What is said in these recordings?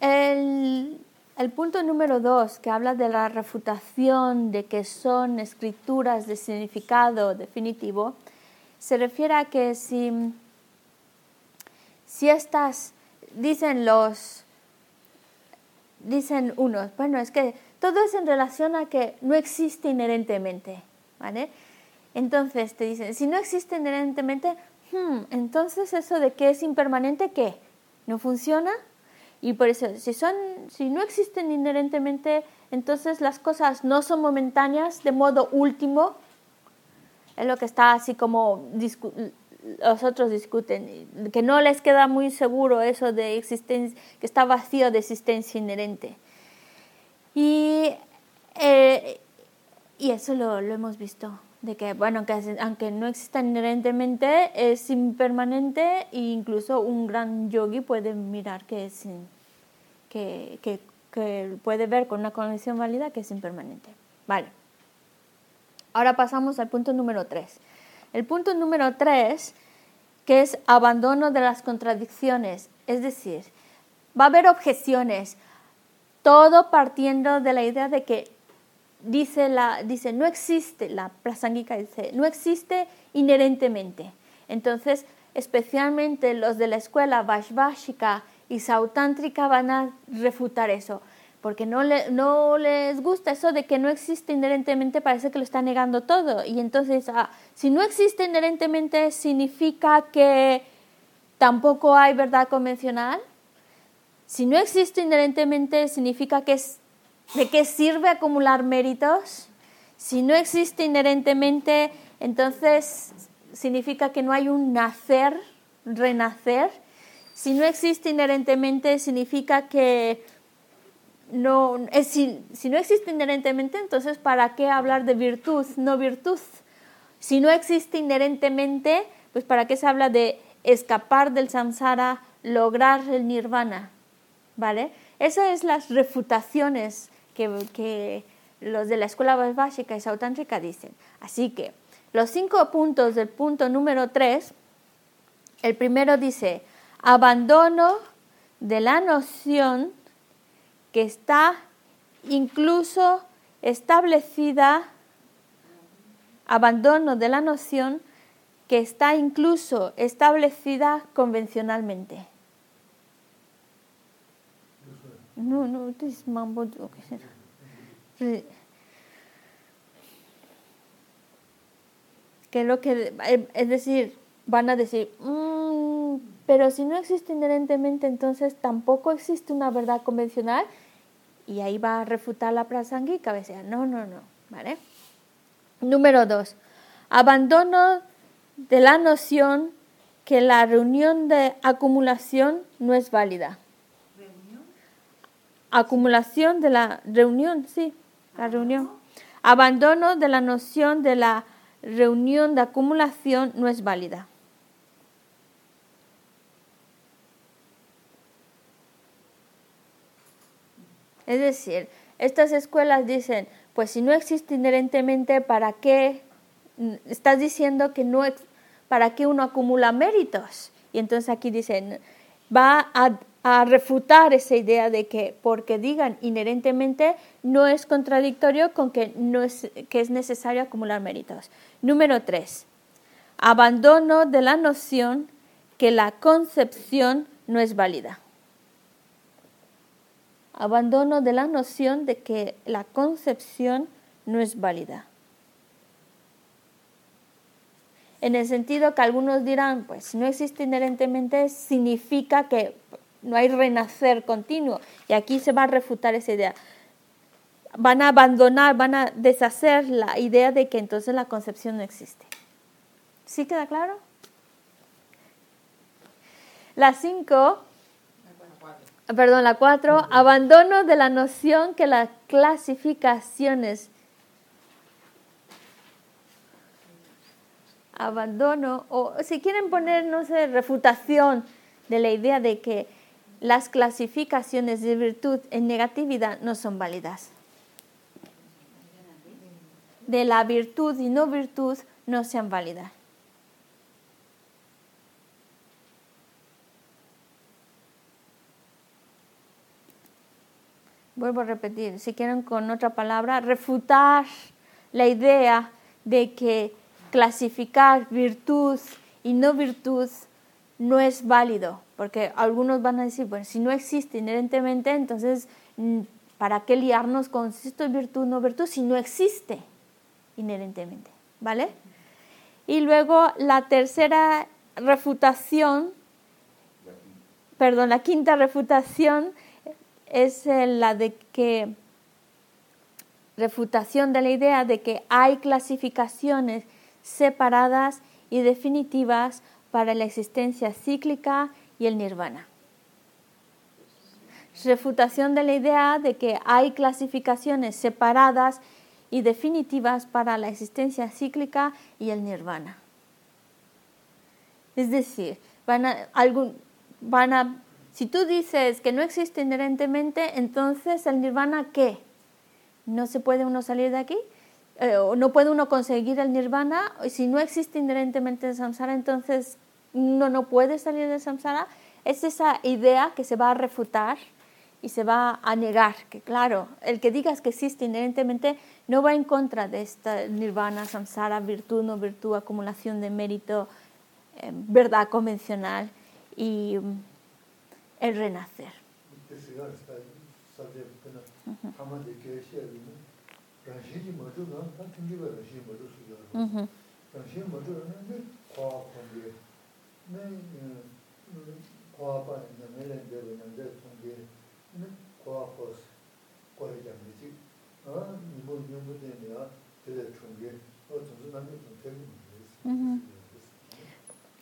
El, el punto número dos, que habla de la refutación de que son escrituras de significado definitivo, se refiere a que si, si estas, dicen los, dicen unos, bueno, es que todo es en relación a que no existe inherentemente, ¿vale? Entonces te dicen, si no existe inherentemente, hmm, entonces eso de que es impermanente, ¿qué? ¿No funciona? Y por eso, si, son, si no existen inherentemente, entonces las cosas no son momentáneas de modo último. Es lo que está así como los otros discuten, que no les queda muy seguro eso de existencia, que está vacío de existencia inherente. Y, eh, y eso lo, lo hemos visto, de que, bueno, que aunque no exista inherentemente, es impermanente e incluso un gran yogi puede mirar que es, que, que puede ver con una conexión válida que es impermanente. Vale. Ahora pasamos al punto número 3. El punto número 3, que es abandono de las contradicciones, es decir, va a haber objeciones, todo partiendo de la idea de que dice, la, dice no existe, la prasangika dice, no existe inherentemente. Entonces, especialmente los de la escuela Vaishvashika y Sautántrica van a refutar eso, porque no, le- no les gusta eso de que no existe inherentemente, parece que lo está negando todo. Y entonces, ah, si no existe inherentemente, significa que tampoco hay verdad convencional. Si no existe inherentemente, significa que es, de qué sirve acumular méritos. Si no existe inherentemente, entonces significa que no hay un nacer, renacer. Si no existe inherentemente, significa que no, es, si, si no existe inherentemente, entonces ¿para qué hablar de virtud, no virtud? Si no existe inherentemente, pues ¿para qué se habla de escapar del samsara, lograr el nirvana? ¿Vale? Esas es las refutaciones que, los de la escuela básica y sautántrica dicen. Así que los cinco puntos del punto número tres, el primero dice, abandono de la noción que está incluso establecida, abandono de la noción que está incluso establecida convencionalmente. No, no, esto es mambo. o qué será. Sí. Que lo que, eh, es decir, van a decir, "Mm, pero si no existe inherentemente, entonces tampoco existe una verdad convencional. Y ahí va a refutar la prasangika, a veces, no, no, no, ¿vale? Número dos, abandono de la noción que la reunión de acumulación no es válida. Acumulación de la reunión, sí, la reunión. Abandono de la noción de la reunión de acumulación no es válida. Es decir, estas escuelas dicen, pues si no existe inherentemente, ¿para qué? Estás diciendo que no, ¿para qué uno acumula méritos? Y entonces aquí dicen, va a, a refutar esa idea de que porque digan inherentemente no es contradictorio con que, no es, que es necesario acumular méritos. Número tres, abandono de la noción que la concepción no es válida abandono de la noción de que la concepción no es válida. En el sentido que algunos dirán, pues no existe inherentemente, significa que no hay renacer continuo. Y aquí se va a refutar esa idea. Van a abandonar, van a deshacer la idea de que entonces la concepción no existe. ¿Sí queda claro? La 5 perdón, la 4, abandono de la noción que las clasificaciones, abandono, o si quieren poner, no sé, refutación de la idea de que las clasificaciones de virtud en negatividad no son válidas. De la virtud y no virtud no sean válidas. vuelvo a repetir, si quieren con otra palabra, refutar la idea de que clasificar virtud y no virtud no es válido, porque algunos van a decir, bueno, si no existe inherentemente, entonces, mm, ¿para qué liarnos con si esto es virtud o no virtud si no existe inherentemente? ¿Vale? Y luego la tercera refutación, perdón, la quinta refutación es la de que, refutación de la idea de que hay clasificaciones separadas y definitivas para la existencia cíclica y el nirvana. Refutación de la idea de que hay clasificaciones separadas y definitivas para la existencia cíclica y el nirvana. Es decir, van a, algún, van a, si tú dices que no existe inherentemente, entonces el nirvana, ¿qué? ¿No se puede uno salir de aquí? Eh, ¿No puede uno conseguir el nirvana? Si no existe inherentemente el samsara, entonces uno no puede salir del samsara. Es esa idea que se va a refutar y se va a negar, que claro, el que digas que existe inherentemente no va en contra de esta nirvana, samsara, virtud, no virtud, acumulación de mérito, eh, verdad convencional y um, el renacer.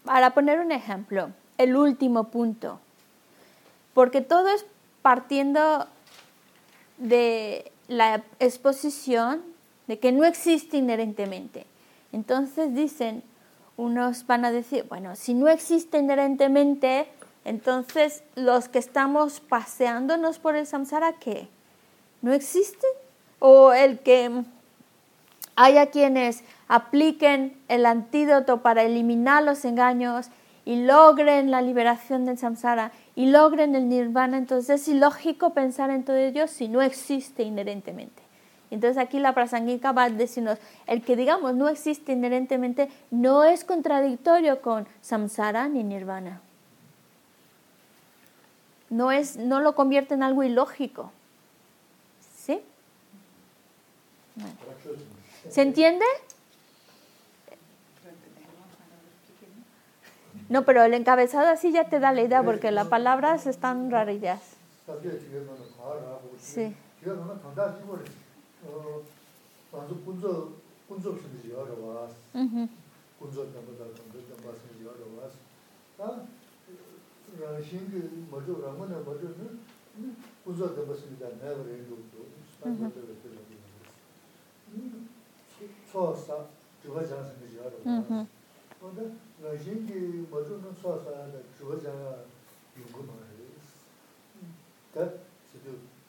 Para poner un ejemplo, el último punto, porque todo es partiendo de la exposición de que no existe inherentemente. Entonces dicen, unos van a decir, bueno, si no existe inherentemente, entonces los que estamos paseándonos por el samsara, ¿qué? ¿No existen? O el que haya quienes apliquen el antídoto para eliminar los engaños y logren la liberación del samsara y logren el nirvana, entonces es ilógico pensar en todo ello si no existe inherentemente. Entonces aquí la prasangika va a decirnos, el que digamos no existe inherentemente no es contradictorio con samsara ni nirvana. No, es, no lo convierte en algo ilógico. ¿Sí? ¿Se entiende? No, pero el encabezado así ya te da la idea porque las palabras están rarillas. Sí. 반주 군조 군조 쓰지 여러 와. 음. 군조 담보다 군조 담바스 여러 와. 다 라싱 모두 라마나 모두는 군조 담바스입니다. 내가 그래도 스타트를 들으니. 음. 소사 주가 장선이 여러 와. 근데 라싱 모두는 소사다 주가 장 연구 말이에요. 다 지금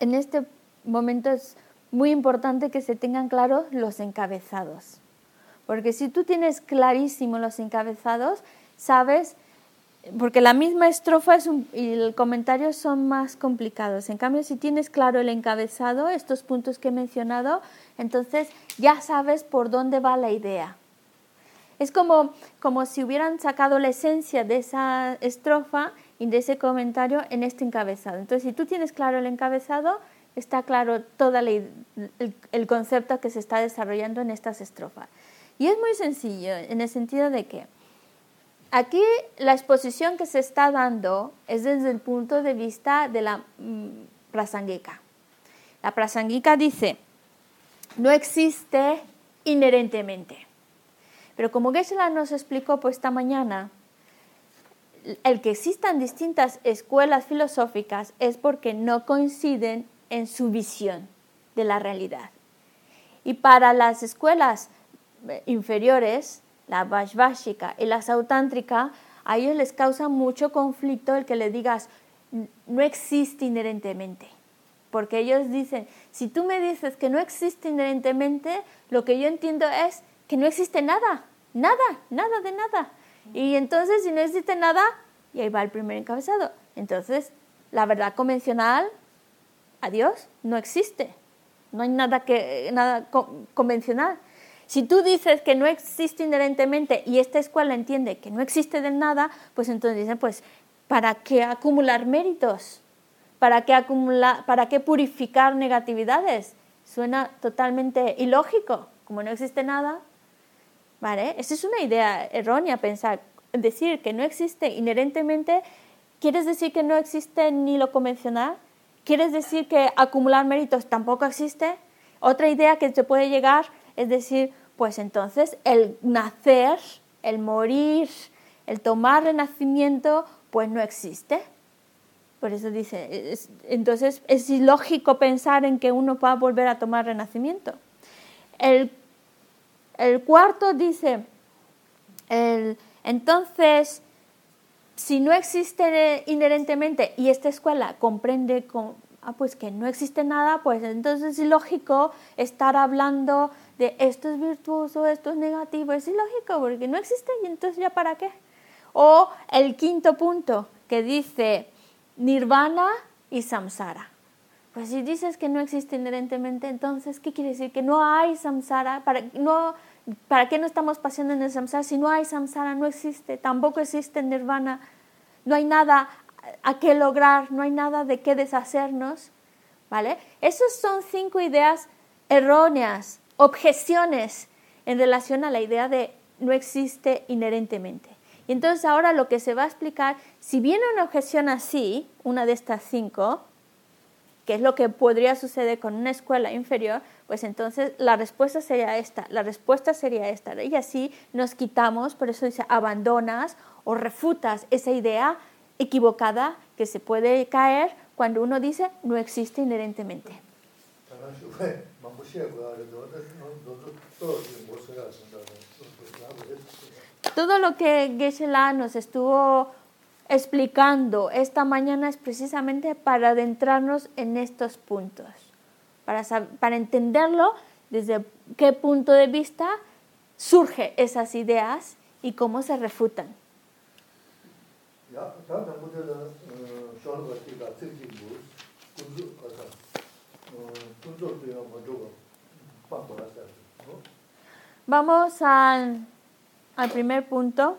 en este momento es muy importante que se tengan claros los encabezados. Porque si tú tienes clarísimo los encabezados, sabes, porque la misma estrofa y el comentario son más complicados. En cambio, si tienes claro el encabezado, estos puntos que he mencionado, entonces ya sabes por dónde va la idea. Es como, como si hubieran sacado la esencia de esa estrofa y de ese comentario en este encabezado. Entonces, si tú tienes claro el encabezado, está claro todo el, concepto que se está desarrollando en estas estrofas. Y es muy sencillo, en el sentido de que aquí la exposición que se está dando es desde el punto de vista de la mm, prasangika. La prasangika dice, no existe inherentemente. Pero como geshe nos explicó pues esta mañana, el que existan distintas escuelas filosóficas es porque no coinciden en su visión de la realidad. Y para las escuelas eh, inferiores, la Vaishvashika y la Sautántrica, a ellos les causa mucho conflicto el que le digas no existe inherentemente. Porque ellos dicen, si tú me dices que no existe inherentemente, lo que yo entiendo es que no existe nada, nada, nada de nada. Y entonces si no existe nada, y ahí va el primer encabezado. Entonces, la verdad convencional, adiós, no existe. No hay nada, que, nada convencional. Si tú dices que no existe inherentemente y esta escuela entiende que no existe de nada, pues entonces dicen, pues, ¿para qué acumular méritos? ¿Para qué, acumular, ¿Para qué purificar negatividades? Suena totalmente ilógico, como no existe nada. ¿Vale? Esa es una idea errónea pensar. Decir que no existe inherentemente, ¿quieres decir que no existe ni lo convencional? ¿Quieres decir que acumular méritos tampoco existe? Otra idea que se puede llegar es decir, pues entonces el nacer, el morir, el tomar renacimiento, pues no existe. Por eso dice, entonces es ilógico pensar en que uno va a volver a tomar renacimiento. El, cuarto dice, entonces, si no existe inherentemente y esta escuela comprende con, ah, pues que no existe nada, pues entonces es ilógico estar hablando de esto es virtuoso, esto es negativo, es ilógico porque no existe y entonces ya para qué. O el quinto punto que dice nirvana y samsara. Pues si dices que no existe inherentemente, entonces, ¿qué quiere decir? Que no hay samsara. ¿Para, no, ¿para qué no estamos pasando en el samsara? Si no hay samsara, no existe. Tampoco existe nirvana. No hay nada a qué lograr, no hay nada de qué deshacernos. ¿Vale? Esas son cinco ideas erróneas objeciones en relación a la idea de no existe inherentemente. Y entonces ahora lo que se va a explicar, si viene una objeción así, una de estas cinco, que es lo que podría suceder con una escuela inferior, pues entonces la respuesta sería esta, la respuesta sería esta. Y así nos quitamos, por eso dice, abandonas o refutas esa idea equivocada que se puede caer cuando uno dice no existe inherentemente. Todo lo que geshe nos estuvo explicando esta mañana es precisamente para adentrarnos en estos puntos, para, para entenderlo desde qué punto de vista surgen esas ideas y cómo se refutan. Vamos al, primer punto,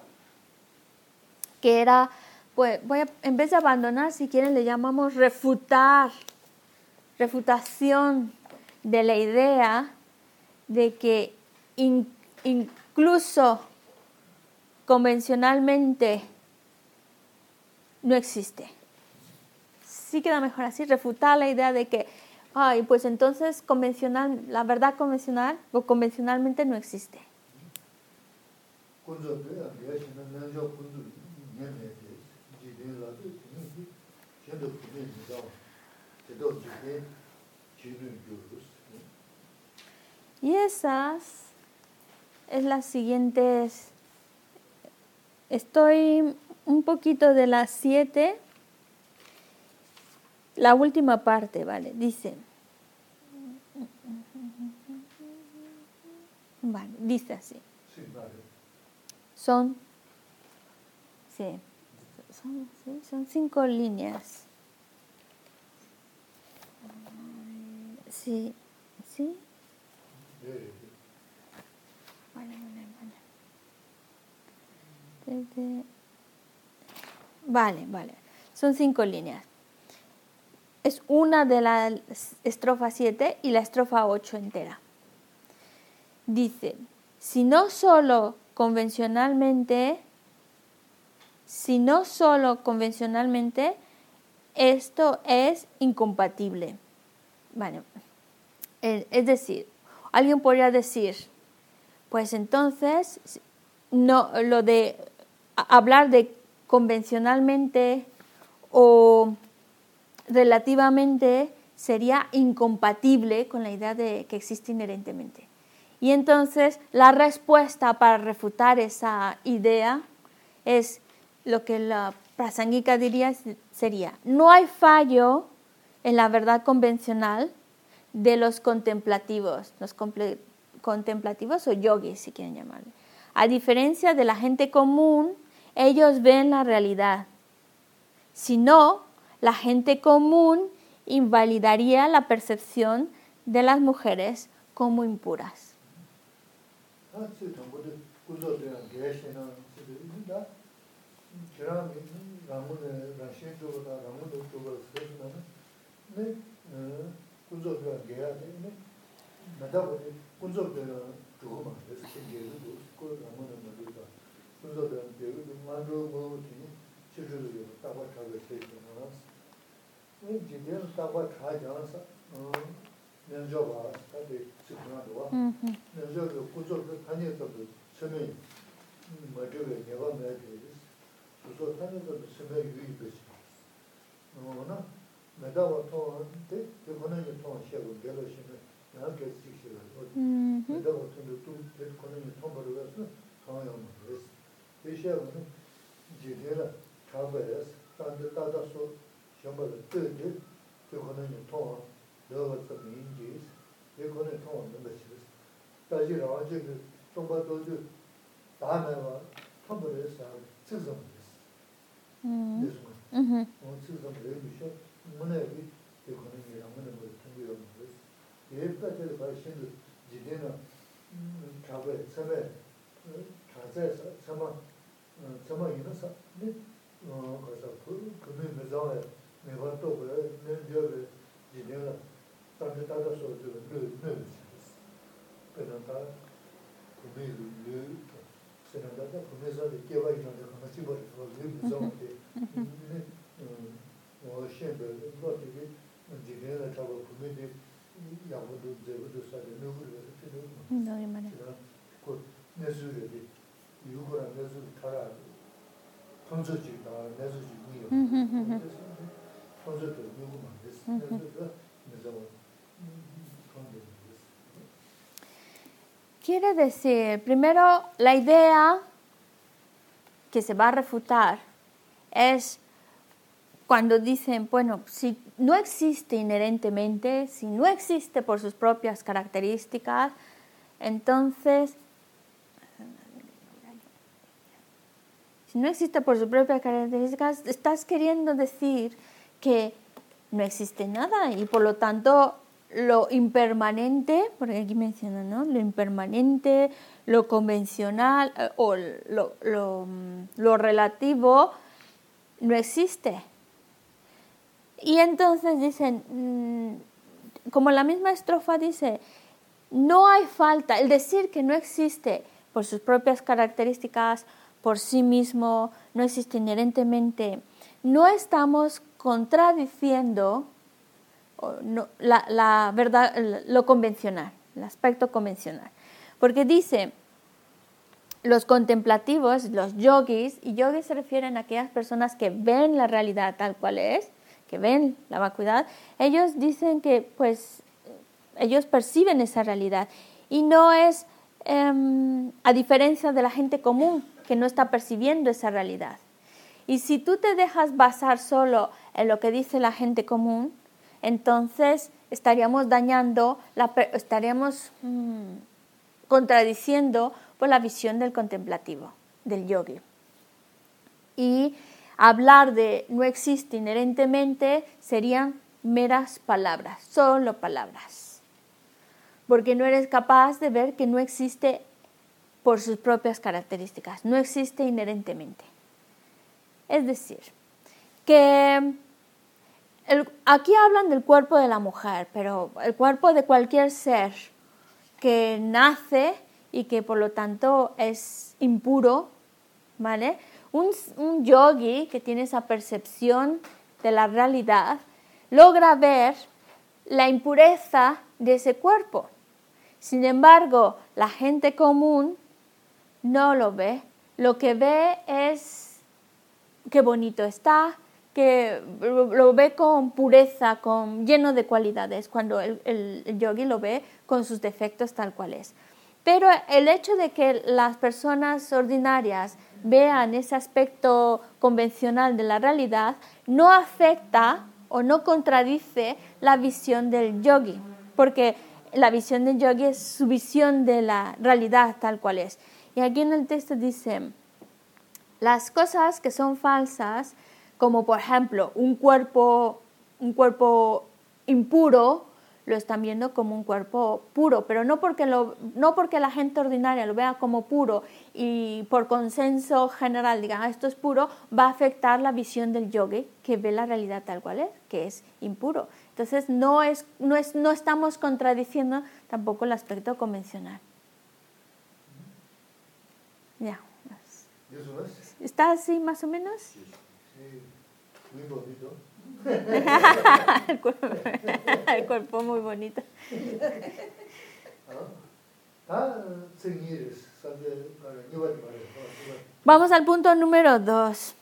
que era, pues, en vez de abandonar, si quieren le llamamos refutar, refutación de la idea de que incluso convencionalmente no existe. Sí queda mejor así, refutar la idea de que ay, pues entonces convencional, la verdad convencional o convencionalmente no existe. Y esas es las siguientes. Estoy un poquito de las siete la última parte, ¿vale? Dice, vale, dice así. Sí, vale. Son, sí, son, sí, son cinco líneas. Sí, sí. Vale, vale, vale. Vale, vale. Son cinco líneas es una de la estrofa 7 y la estrofa 8 entera. Dice, si no solo convencionalmente sino solo convencionalmente, esto es incompatible. Bueno, es decir, alguien podría decir, pues entonces, no, lo de hablar de convencionalmente o relativamente sería incompatible con la idea de que existe inherentemente. Y entonces la respuesta para refutar esa idea es lo que la prasangika diría sería, no hay fallo en la verdad convencional de los contemplativos, los contemplativos o yogis, si quieren llamarle. A diferencia de la gente común, ellos ven la realidad. Si no, la gente común invalidaría la percepción de las mujeres como impuras. chidhulu yo, takwa chago cheche maas. Ni jidhyan takwa chajansa, nyanjo baas, tati sikhnadwa. Nyanjo yo kuzo yo tanya tabi sime madhiwe, nyeva madhiwe, kuzo tanya tabi sime yui bichi. Nona, medawa towa, te, te konanyi towa shego, gelo shime, nyan ke sikshira. Medawa tundu tu, te konanyi towa barwa, towa yamu, te shego, jidhyan shabayas, tanda tata so shabayas tuji, te kona ni towa, dawa tsami injiyis, te kona ni towa namba shiris. Taji rawa jibi, tomba doju, dhanaywa, tambarayas sabi, tsizamaris. Nisma. On tsizamaray misho, munayabi, te kona ni rama namba tungu yamaris. Yepta te kaya shindu, jidena, shabayas, samay, chazayas, sama, sama yinasa, 가서 그 그네 매장에 내가 또 그래 내려를 이제가 다들 다들 소리 그 그러니까 그네 늘 세나다가 그네서에 개와 있는데 같이 버리고 늘 매장에 어 셴베 로티기 이제가 타고 그네 야고도 제고도 사데 누구를 그때 누구 나이 말이야 그 내수를 이유가 내수를 타라. Quiere decir, primero, la idea que se va a refutar es cuando dicen, bueno, si no existe inherentemente, si no existe por sus propias características, entonces, no existe por sus propias características, estás queriendo decir que no existe nada y por lo tanto lo impermanente, porque aquí menciona, ¿no? Lo impermanente, lo convencional eh, o mm, lo, relativo no existe. Y entonces dicen, mm, como la misma estrofa dice, no hay falta, el decir que no existe por sus propias características, por sí mismo, no existe inherentemente, no estamos contradiciendo la, verdad, lo convencional, el aspecto convencional. Porque dice, los contemplativos, los yogis, y yogis se refieren a aquellas personas que ven la realidad tal cual es, que ven la vacuidad, ellos dicen que pues ellos perciben esa realidad. Y no es em, a diferencia de la gente común que no está percibiendo esa realidad. Y si tú te dejas basar solo en lo que dice la gente común, entonces estaríamos dañando, la, estaríamos mm, contradiciendo por la visión del contemplativo, del yogi. Y hablar de no existe inherentemente serían meras palabras, solo palabras. Porque no eres capaz de ver que no existe por sus propias características, no existe inherentemente. Es decir, que aquí hablan del cuerpo de la mujer, pero el cuerpo de cualquier ser que nace y que por lo tanto es impuro, ¿vale? un, un yogi que tiene esa percepción de la realidad logra ver la impureza de ese cuerpo. Sin embargo, la gente común no lo ve. Lo que ve es qué bonito está, que lo ve con pureza, con, lleno de cualidades, cuando el, el, yogi lo ve con sus defectos tal cual es. Pero el hecho de que las personas ordinarias vean ese aspecto convencional de la realidad no afecta o no contradice la visión del yogi, porque la visión del yogi es su visión de la realidad tal cual es. Y aquí en el texto dice, las cosas que son falsas, como por ejemplo un cuerpo, un cuerpo impuro, lo están viendo como un cuerpo puro, pero no porque, lo, no porque la gente ordinaria lo vea como puro y por consenso general digan ah, esto es puro, va a afectar la visión del yogi que ve la realidad tal cual es, que es impuro. Entonces no, es, no, es, no estamos contradiciendo tampoco el aspecto convencional. Ya. ¿Está así más o menos? Sí, muy bonito. el, cuerpo, el cuerpo muy bonito. Vamos al punto número dos.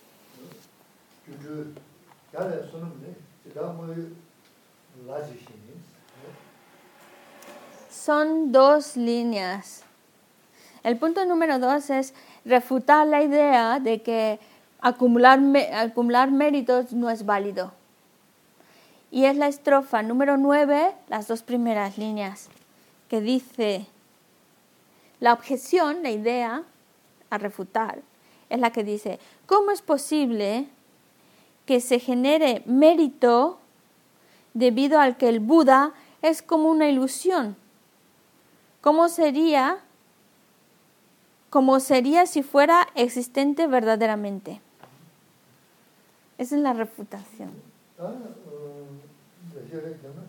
Son dos líneas. El punto número dos es refutar la idea de que acumular, acumular méritos no es válido y es la estrofa número 9, las dos primeras líneas, que dice, la objeción, la idea a refutar, es la que dice, ¿cómo es posible que se genere mérito debido al que el Buda es como una ilusión? ¿Cómo sería, cómo sería si fuera existente verdaderamente? Esa es la refutación. Ah, yore dana,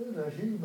rāshī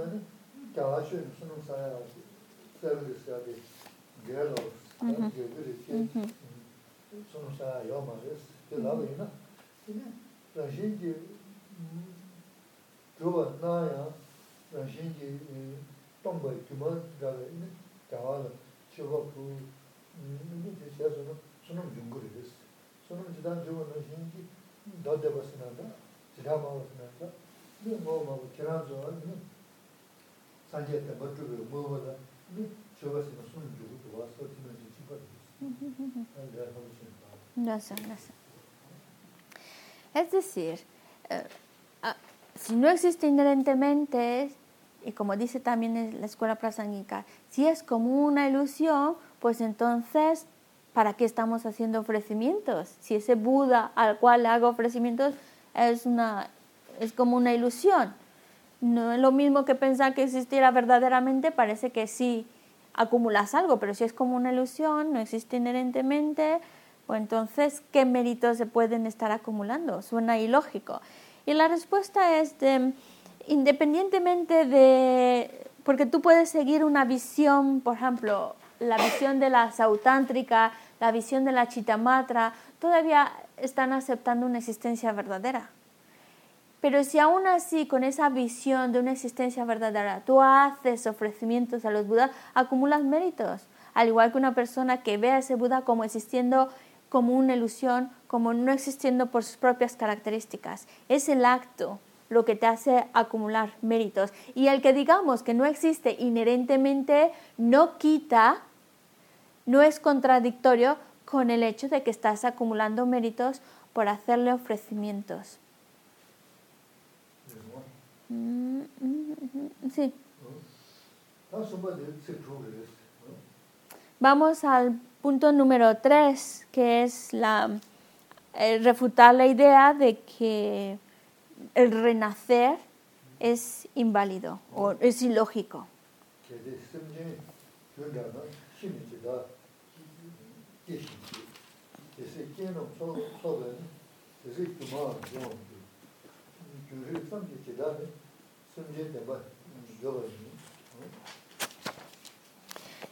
Es decir, eh, ah, si no existe inherentemente, y como dice también la escuela prasanguica, si es como una ilusión, pues entonces, ¿para qué estamos haciendo ofrecimientos? Si ese Buda al cual hago ofrecimientos es una es como una ilusión. No es lo mismo que pensar que existiera verdaderamente, parece que sí acumulas algo, pero si es como una ilusión, no existe inherentemente, pues entonces, ¿qué méritos se pueden estar acumulando? Suena ilógico. Y la respuesta es de, independientemente de, porque tú puedes seguir una visión, por ejemplo, la visión de la sautántrica, la visión de la chitamatra, todavía están aceptando una existencia verdadera. Pero si aún así, con esa visión de una existencia verdadera, tú haces ofrecimientos a los Budas, acumulas méritos. Al igual que una persona que ve a ese Buda como existiendo como una ilusión, como no existiendo por sus propias características. Es el acto lo que te hace acumular méritos. Y el que digamos que no existe inherentemente no quita, no es contradictorio con el hecho de que estás acumulando méritos por hacerle ofrecimientos. Mm, sí. Vamos al punto número tres, que es la, refutar la idea de que el renacer es inválido o es ilógico.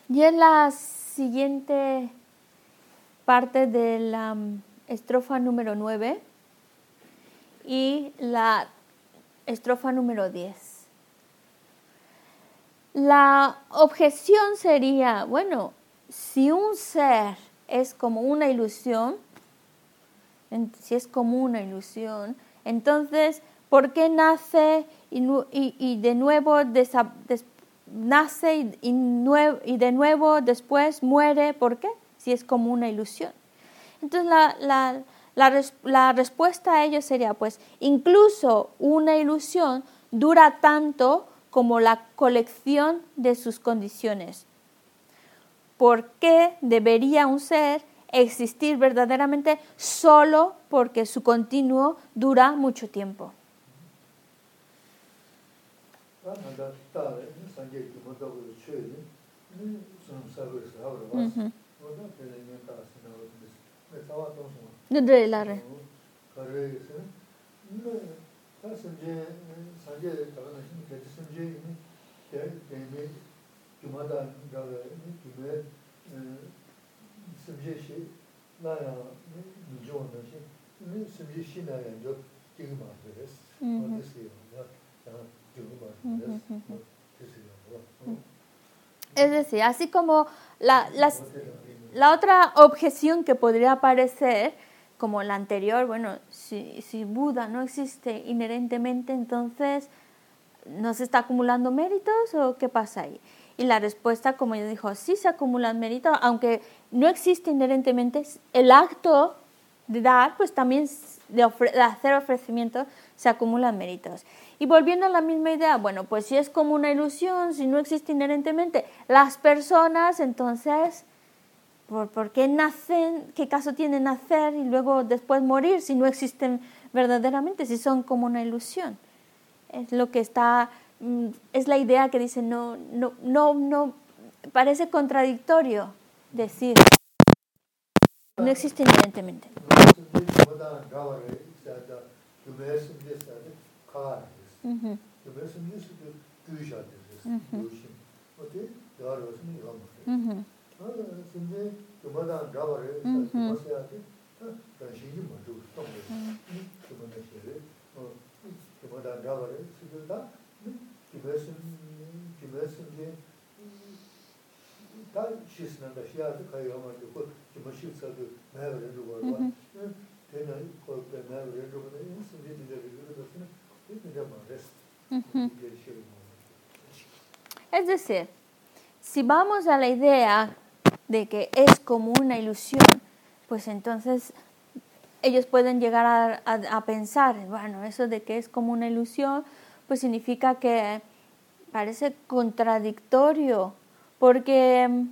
Y en la siguiente parte de la mm, estrofa número 9 y la estrofa número 10. La objeción sería, bueno, si un ser es como una ilusión, si es como una ilusión, entonces, ¿por qué nace y, de nuevo nace y, de nuevo después muere? ¿Por qué? Si es como una ilusión. Entonces, la respuesta a ello sería, pues, incluso una ilusión dura tanto como la colección de sus condiciones. ¿Por qué debería un ser existir verdaderamente solo porque su continuo dura mucho tiempo? Es decir, así como la, la otra objeción que podría aparecer, como la anterior, bueno, si, si Buda no existe inherentemente, entonces ¿no se está acumulando méritos o qué pasa ahí? Y la respuesta, como yo dijo, sí se acumulan méritos, aunque no existe inherentemente el acto de dar, pues también de, hacer ofrecimiento se acumulan méritos. Y volviendo a la misma idea, bueno, pues si es como una ilusión, si no existe inherentemente las personas, entonces, ¿por, ¿por qué nacen? ¿Qué caso tiene nacer y luego después morir si no existen verdaderamente, si son como una ilusión? Es lo que está, mm, es la idea que dice, no, no, no, no, parece contradictorio decir, no Es decir, si vamos a la idea de que es como una ilusión, pues entonces ellos pueden llegar a, pensar, bueno, eso de que es como una ilusión, pues significa que parece contradictorio, porque mm,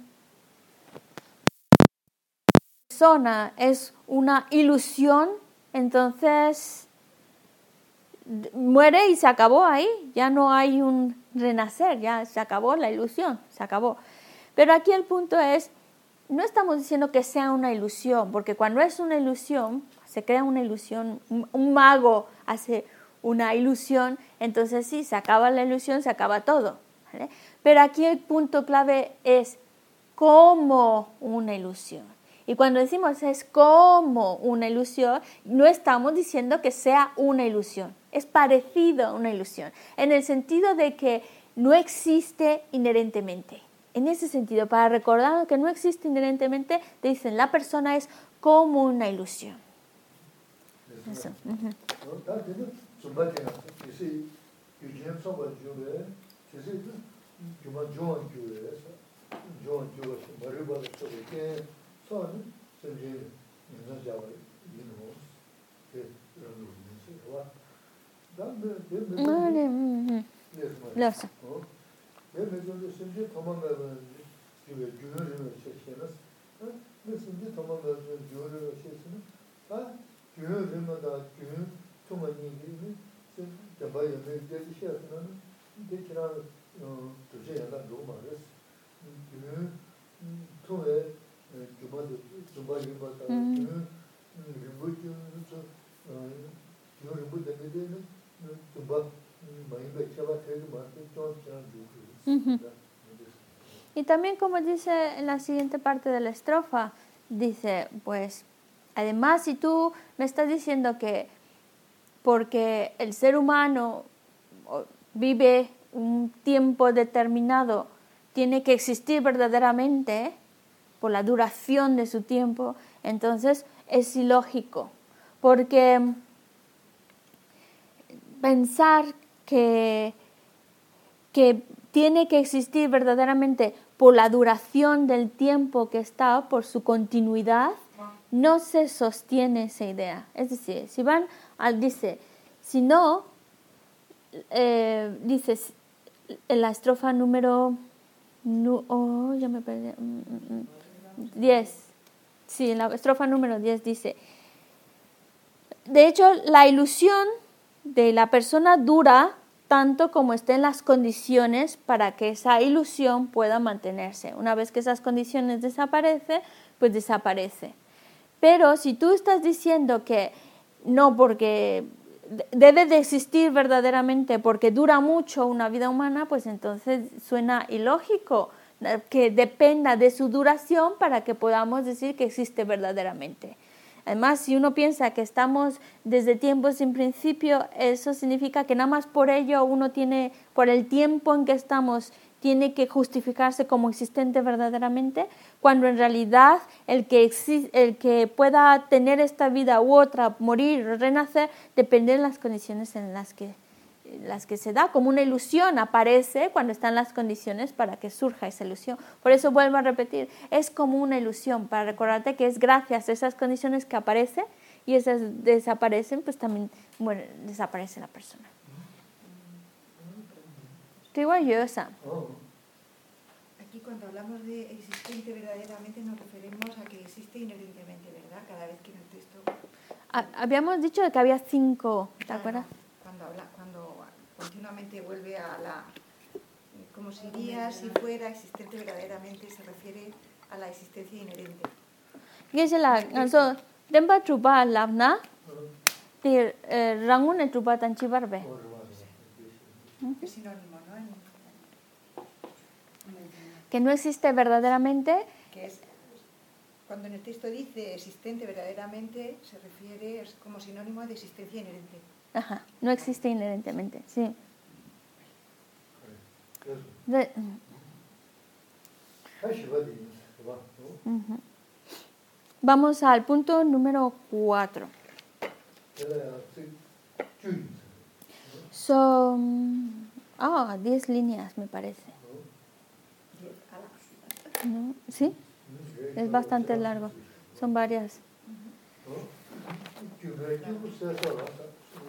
persona es una ilusión, entonces muere y se acabó ahí, ya no hay un renacer, ya se acabó la ilusión, se acabó. Pero aquí el punto es, no estamos diciendo que sea una ilusión, porque cuando es una ilusión, se crea una ilusión, un mago hace una ilusión, entonces sí, se acaba la ilusión, se acaba todo. Pero aquí el punto clave es como una ilusión. Y cuando decimos es como una ilusión, no estamos diciendo que sea una ilusión, es parecido a una ilusión, en el sentido de que no existe inherentemente. En ese sentido, para recordar que no existe inherentemente, te dicen la persona es como una ilusión. Uh. 내 매주에 심지 도망가는 집에 유료를 시켜서 내 심지 도망가서 유료를 시켜서 아 유료를마다 유료 통화니 이미 제가요 내 제시하는 데키라 어 도제야나 로마레스 유료 통에 주바도 주바리 바다 유료 유료죠 유료 유료 되는 주바 많이 배차가 되게 많이 좀 Y también como dice en la siguiente parte de la estrofa, dice, pues, además si tú me estás diciendo que porque el ser humano vive un tiempo determinado, tiene que existir verdaderamente por la duración de su tiempo, entonces es ilógico, porque pensar que, que tiene que existir verdaderamente por la duración del tiempo que está, por su continuidad, no se sostiene esa idea. Es decir, si van al, dice, si no, eh, dice, en la estrofa número, oh, ya me perdí, 10, mm, mm, mm, sí, en la estrofa número 10 dice, de hecho, la ilusión de la persona dura tanto como estén las condiciones para que esa ilusión pueda mantenerse. Una vez que esas condiciones desaparecen, pues desaparece. Pero si tú estás diciendo que no, porque debe de existir verdaderamente, porque dura mucho una vida humana, pues entonces suena ilógico eh, que dependa de su duración para que podamos decir que existe verdaderamente. Además, si uno piensa que estamos desde tiempos sin principio, eso significa que nada más por ello uno tiene, por el tiempo en que estamos, tiene que justificarse como existente verdaderamente, cuando en realidad el que, el que pueda tener esta vida u otra, morir, renacer, depende de las condiciones en las que las que se da como una ilusión aparece cuando están las condiciones para que surja esa ilusión. Por eso vuelvo a repetir, es como una ilusión para recordarte que es gracias a esas condiciones que aparece y esas desaparecen, pues también bueno, desaparece la persona. Estoy. Aquí cuando hablamos de existente verdaderamente nos referimos a que existe inherentemente, ¿verdad? Cada vez que en el texto... Habíamos dicho que había cinco, ¿te acuerdas? Continuamente vuelve a la... Como si iría, si fuera existente verdaderamente, se refiere a la existencia inherente. ¿Qué es la canción? Demba trupa lavna, te rangune trupa tanchi barbe. Es sinónimo, ¿no? Que no existe verdaderamente. Que es, cuando en el texto dice existente verdaderamente, se refiere, es como sinónimo de existencia inherente. Ajá, no existe inherentemente, sí. Vamos al punto número 4. Son ah, 10 líneas me parece. ¿Sí? Es bastante largo. Son varias.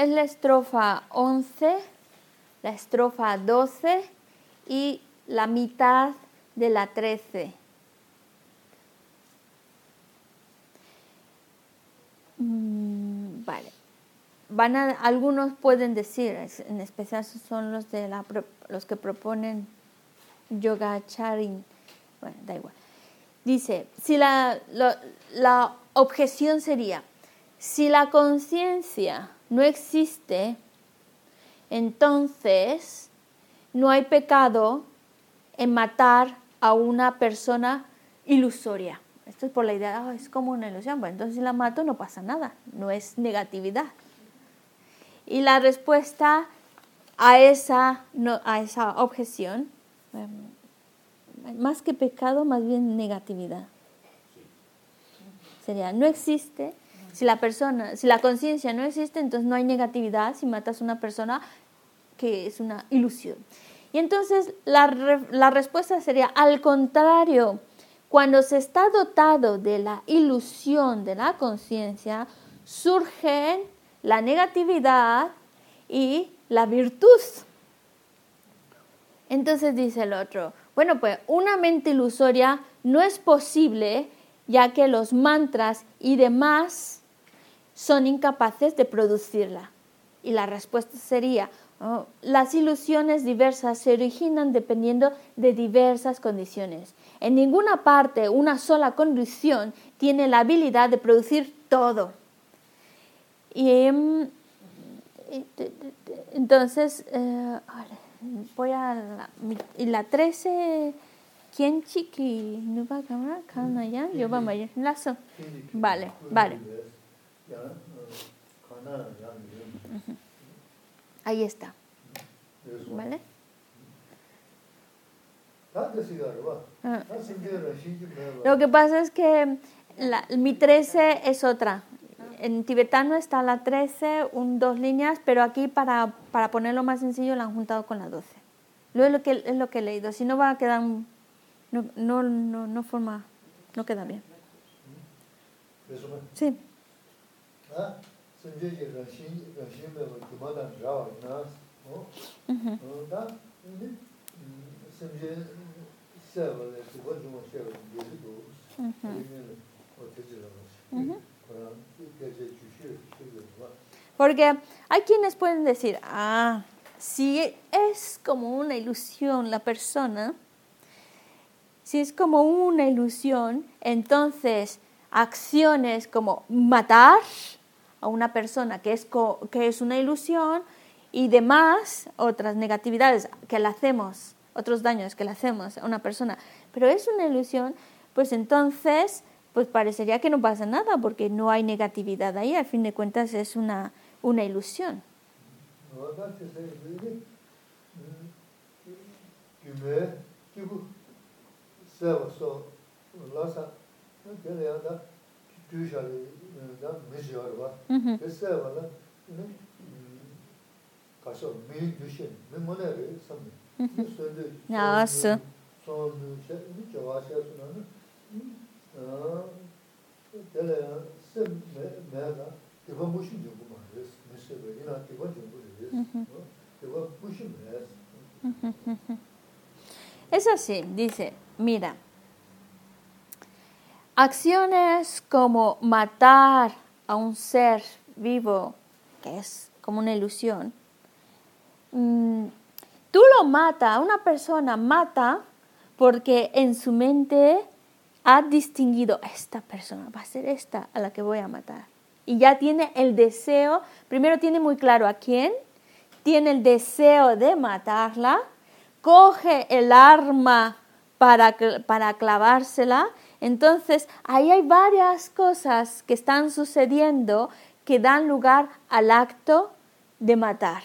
Es la estrofa 11, la estrofa 12 y la mitad de la 13. Mm, vale. Van algunos pueden decir, en especial son los, de la, los que proponen yoga charin. Bueno, da igual. Dice, si la, la objeción sería, si la conciencia no existe, entonces no hay pecado en matar a una persona ilusoria. Esto es por la idea, ah, es como una ilusión. Bueno, entonces si la mato no pasa nada, no es negatividad. Y la respuesta a esa, a esa objeción, em, más que pecado, más bien negatividad. Sería, no existe si la persona, si la conciencia no existe, entonces no hay negatividad si matas a una persona que es una ilusión. Y entonces la, la respuesta sería, al contrario, cuando se está dotado de la ilusión de la conciencia, surgen la negatividad y la virtud. Entonces dice el otro, bueno, pues una mente ilusoria no es posible ya que los mantras y demás son incapaces de producirla. Y la respuesta sería, oh, las ilusiones diversas se originan dependiendo de diversas condiciones. En ninguna parte una sola condición tiene la habilidad de producir todo. Y, em, entonces, eh, voy a la, y la 13, ¿quién chiqui? ¿No va a cambiar? ya? Yo vamos a. Vale, vale. Ahí está. ¿Vale? Ah. Lo que pasa es que la, mi 13 es otra. En tibetano está la 13, un, dos líneas, pero aquí para, para ponerlo más sencillo la han juntado con la 12. Luego es lo que, es lo que he leído. Si no va a quedar... No, no, no, no forma... No queda bien. Sí. Ah, porque hay quienes pueden decir, ah, si es como una ilusión la persona, si es como una ilusión, entonces acciones como matar a una persona que es, que es una ilusión y demás, otras negatividades que le hacemos, otros daños que le hacemos a una persona, pero es una ilusión, pues entonces pues parecería que no pasa nada porque no hay negatividad ahí, al fin de cuentas es una, una ilusión. 규샤리나 미지어와 그래서와라 음 가서 미 규신 메모네를 섬니 그래서 나왔어 소주 제이 저와셔서는 어 될래요 셈 내가 이거 무슨 좀 말했어 무슨 이나 이거 좀 그랬어 이거 무슨 말했어 Es así, dice, mira, acciones como matar a un ser vivo, que es como una ilusión, mm, tú lo matas, una persona mata porque en su mente ha distinguido esta persona, va a ser esta a la que voy a matar. Y ya tiene el deseo, primero tiene muy claro a quién, tiene el deseo de matarla, coge el arma para, para clavársela. Entonces, ahí hay varias cosas que están sucediendo que dan lugar al acto de matar.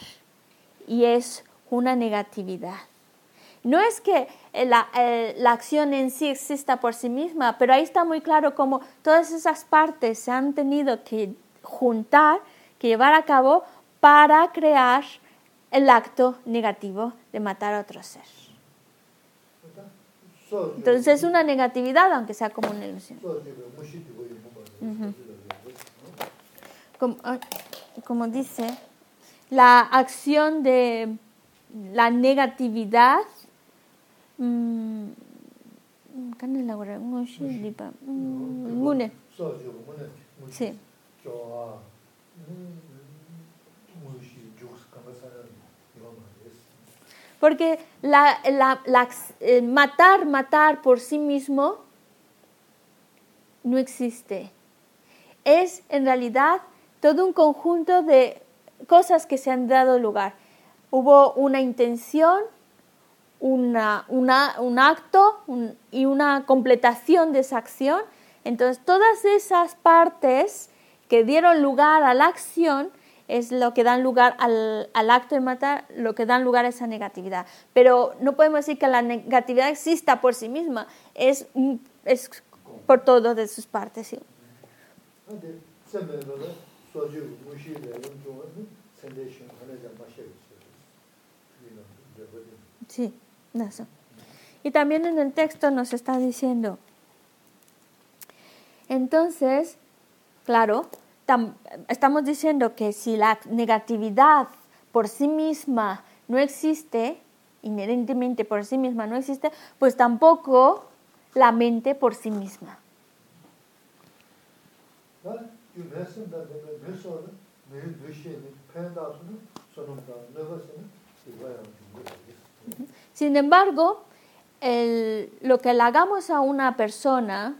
Y es una negatividad. No es que eh, eh, la, acción en sí exista por sí misma, pero ahí está muy claro cómo todas esas partes se han tenido que juntar, que llevar a cabo para crear el acto negativo de matar a otro ser. Entonces es una negatividad, aunque sea como una ilusión. Ah, como dice, la acción de la negatividad porque eh, matar, matar por sí mismo no existe. Es en realidad todo un conjunto de cosas que se han dado lugar. Hubo una intención, un acto y una completación de esa acción. Entonces, todas esas partes que dieron lugar a la acción es lo que dan lugar al, acto de matar, lo que dan lugar a esa negatividad. Pero no podemos decir que la negatividad exista por sí misma, es, es por todo de sus partes. ¿sí? Sí. Y también en el texto nos está diciendo, entonces, claro, estamos diciendo que si la negatividad por sí misma no existe, inherentemente por sí misma no existe, pues tampoco la mente por sí misma. Sin embargo, lo que le hagamos a una persona,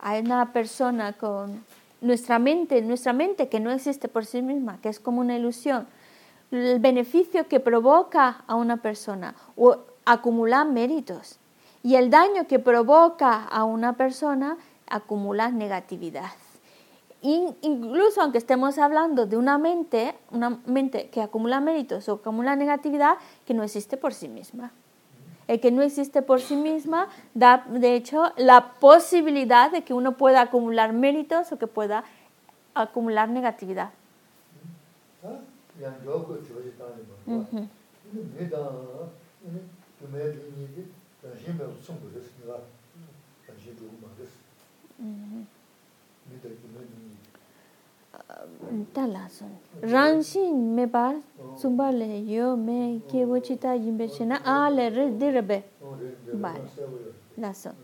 a una persona con nuestra mente, nuestra mente que no existe por sí misma, que es como una ilusión, el beneficio que provoca a una persona o acumular méritos y el daño que provoca a una persona acumula negatividad. incluso aunque estemos hablando de una mente, una mente que acumula méritos o acumula negatividad que no existe por sí misma. El que no existe por sí misma da, de hecho, la posibilidad de que uno pueda acumular méritos o que pueda acumular negatividad. Talasun. Ranshin me par sumbale yo me yimbe chena ale re dirbe. Vale. Lason.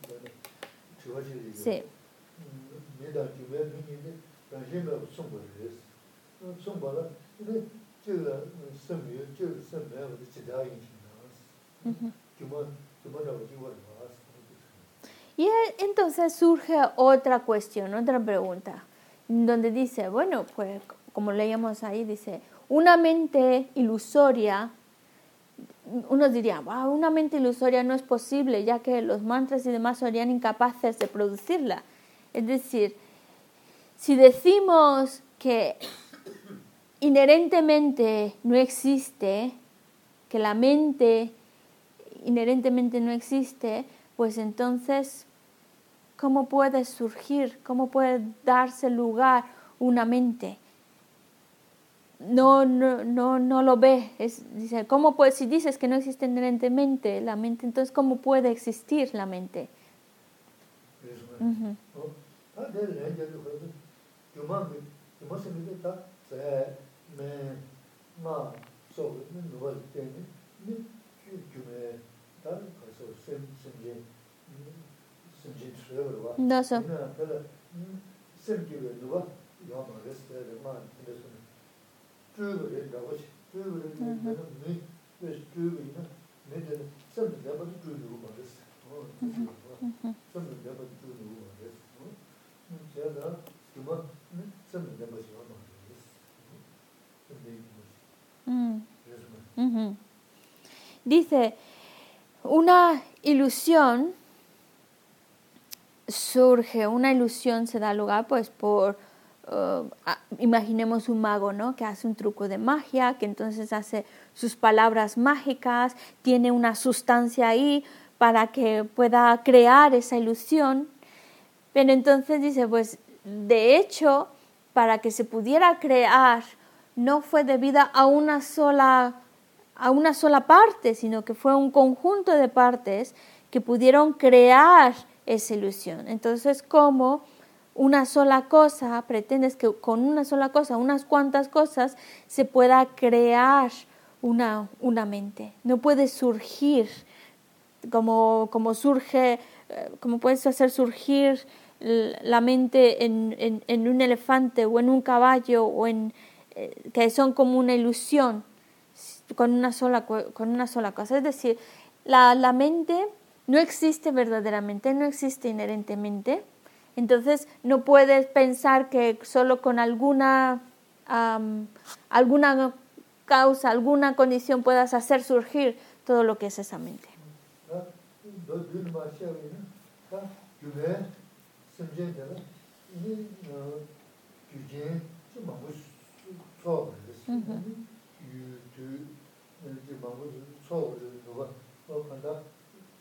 Sí. Y entonces surge otra cuestión, otra pregunta, donde dice, bueno, pues como leíamos ahí, dice, una mente ilusoria, uno diría, una mente ilusoria no es posible, ya que los mantras y demás serían incapaces de producirla. Es decir, si decimos que inherentemente no existe, que la mente inherentemente no existe, pues entonces, ¿cómo puede surgir, cómo puede darse lugar una mente? No, no, no, no lo ve. Es, dice, ¿cómo puede, si dices que no existe inherentemente la mente, entonces ¿cómo puede existir la mente? Dice, una ilusión surge, una ilusión se da lugar pues por, uh, imaginemos un mago, ¿no? Que hace un truco de magia, que entonces hace sus palabras mágicas, tiene una sustancia ahí para que pueda crear esa ilusión. Pero entonces dice, pues de hecho, para que se pudiera crear, no fue debida a una sola a una sola parte, sino que fue un conjunto de partes que pudieron crear esa ilusión. Entonces, como una sola cosa, pretendes que con una sola cosa, unas cuantas cosas, se pueda crear una, una mente. No puede surgir como, como surge, eh, como puedes hacer surgir la mente en, en, un elefante o en un caballo o en eh, que son como una ilusión con una sola, con una sola cosa. Es decir, la, la mente no existe verdaderamente, no existe inherentemente. Entonces no puedes pensar que solo con alguna, alguna causa, alguna condición puedas hacer surgir todo lo que es esa mente.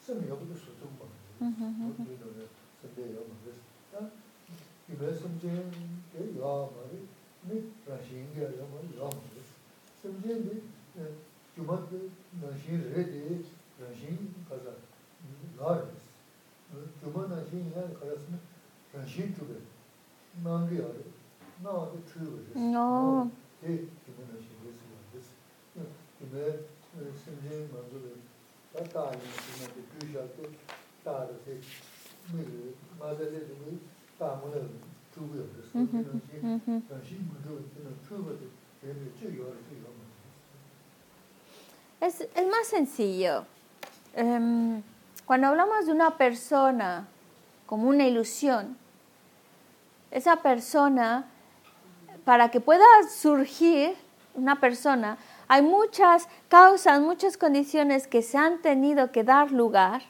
sim yobu su su ba sim de yobu su ta ibe sim je de yo ma ri mi ra shin ge yo ma yo ma ri sim je de juma de na shi re de ra shin ka za la ri juma na shi ya ka ra sim ra shin tu de na ge ya ri na de chu ge no de juma na shi ge su ma ri sim je ma zo de mā tā tī tū tī rī Es, es más sencillo. Em, cuando hablamos de una persona como una ilusión, esa persona, para que pueda surgir una persona, hay muchas causas, muchas condiciones que se han tenido que dar lugar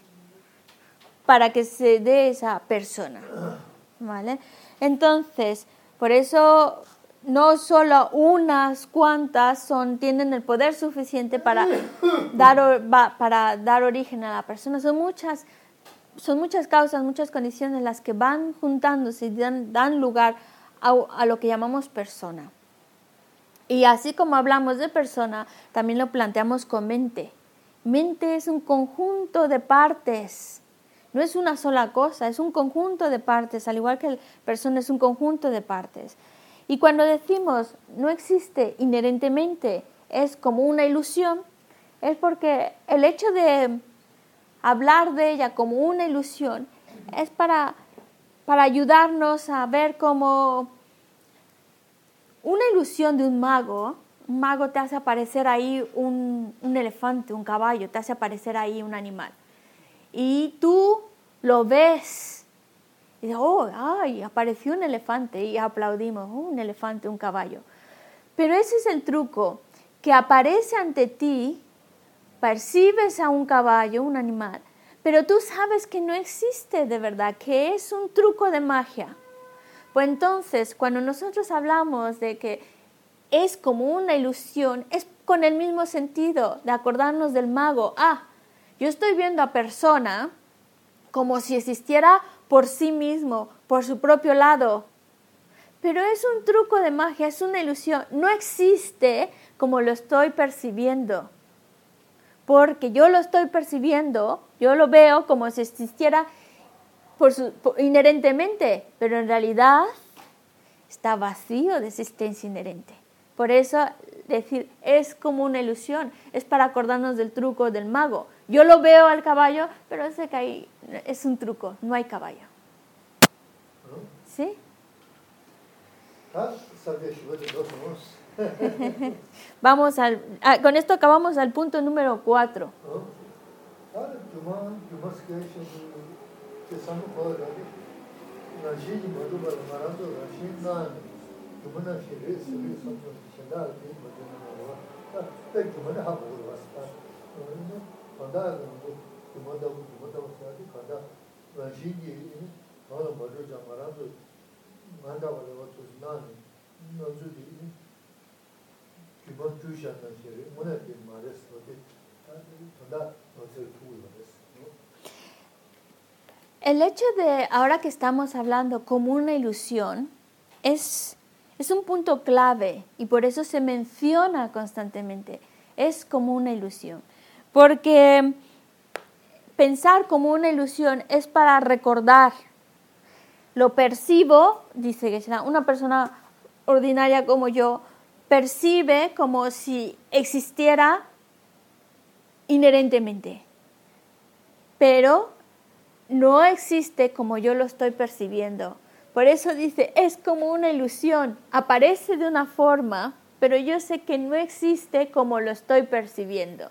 para que se dé esa persona. ¿Vale? Entonces, por eso no solo unas cuantas son, tienen el poder suficiente para dar, para dar origen a la persona. Son muchas, son muchas causas, muchas condiciones las que van juntándose y dan, dan lugar a, a, lo que llamamos persona. Y así como hablamos de persona, también lo planteamos con mente. Mente es un conjunto de partes. No es una sola cosa, es un conjunto de partes, al igual que persona es un conjunto de partes. Y cuando decimos no existe inherentemente, es como una ilusión, es porque el hecho de hablar de ella como una ilusión es para, para ayudarnos a ver como una ilusión de un mago. Un mago te hace aparecer ahí un, un elefante, un caballo, te hace aparecer ahí un animal. Y tú lo ves y oh, ay, apareció un elefante y aplaudimos, oh, un elefante, un caballo. Pero ese es el truco, que aparece ante ti, percibes a un caballo, un animal, pero tú sabes que no existe de verdad, que es un truco de magia. Pues entonces, cuando nosotros hablamos de que es como una ilusión, es con el mismo sentido de acordarnos del mago. Ah, yo estoy viendo a persona como si existiera por sí mismo, por su propio lado. Pero es un truco de magia, es una ilusión. No existe como lo estoy percibiendo. Porque yo lo estoy percibiendo, yo lo veo como si existiera por inherentemente, pero en realidad está vacío de existencia inherente. Por eso decir es como una ilusión, es para acordarnos del truco del mago. Yo lo veo al caballo, pero sé que ahí es un truco, no hay caballo. ¿Sí? Vamos al, ah, con esto acabamos al punto número 4. 간다 그뭐다 그뭐다 그래야지 간다 완전히 나는 뭐를 좀 말아도 만다 버려 또 나는 너주디 기본 주시하는 게 뭐네 그 말했어 어디 간다 어제 두고 말했어 El hecho de ahora que estamos hablando como una ilusión es, es un punto clave y por eso se menciona constantemente. Es como una ilusión. Porque pensar como una ilusión es para recordar. Lo percibo, dice que una persona ordinaria como yo, percibe como si existiera inherentemente, pero no existe como yo lo estoy percibiendo. Por eso dice, es como una ilusión, aparece de una forma, pero yo sé que no existe como lo estoy percibiendo.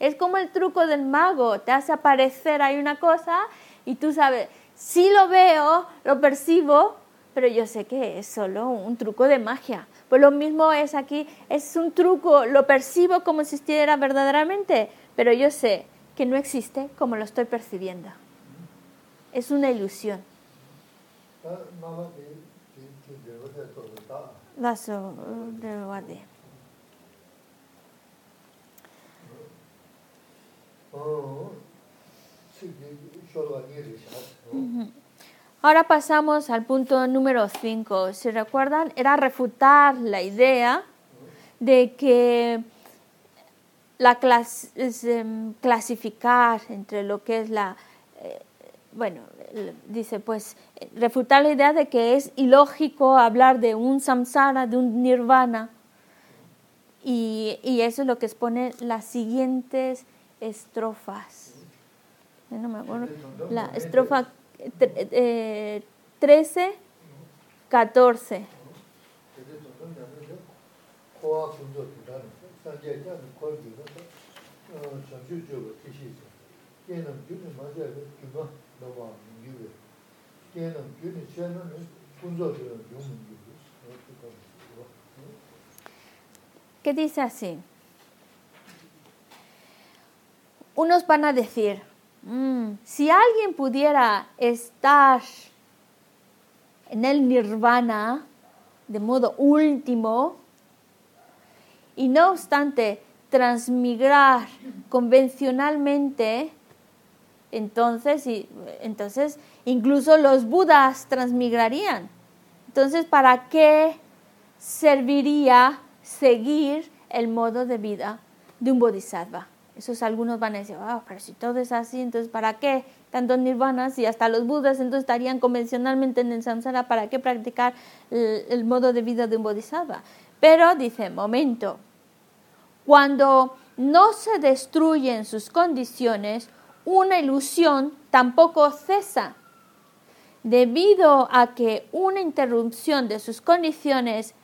Es como el truco del mago, te hace aparecer ahí una cosa y tú sabes, sí lo veo, lo percibo, pero yo sé que es solo un truco de magia. Pues lo mismo es aquí, es un truco, lo percibo como si existiera verdaderamente, pero yo sé que no existe como lo estoy percibiendo. Es una ilusión. Ahora pasamos al punto número 5. Si recuerdan, era refutar la idea de que la em, clasificar entre lo que es la, eh, bueno, dice pues, refutar la idea de que es ilógico hablar de un samsara, de un nirvana, y, y eso es lo que expone las siguientes estrofas. No me acuerdo. La estrofa 13, 14. ¿Qué dice así? Unos van a decir, mm, si alguien pudiera estar en el nirvana de modo último y no obstante transmigrar convencionalmente entonces, y- entonces incluso los budas transmigrarían. Entonces, ¿para qué serviría seguir el modo de vida de un bodhisattva? Esos algunos van a decir, ah, pero si todo es así, entonces ¿para qué tantos nirvanas y hasta los budas entonces estarían convencionalmente en el samsara? ¿Para qué practicar el, el modo de vida de un bodhisattva? Pero dice, momento, cuando no se destruyen sus condiciones, una ilusión tampoco cesa. Debido a que una interrupción de sus condiciones,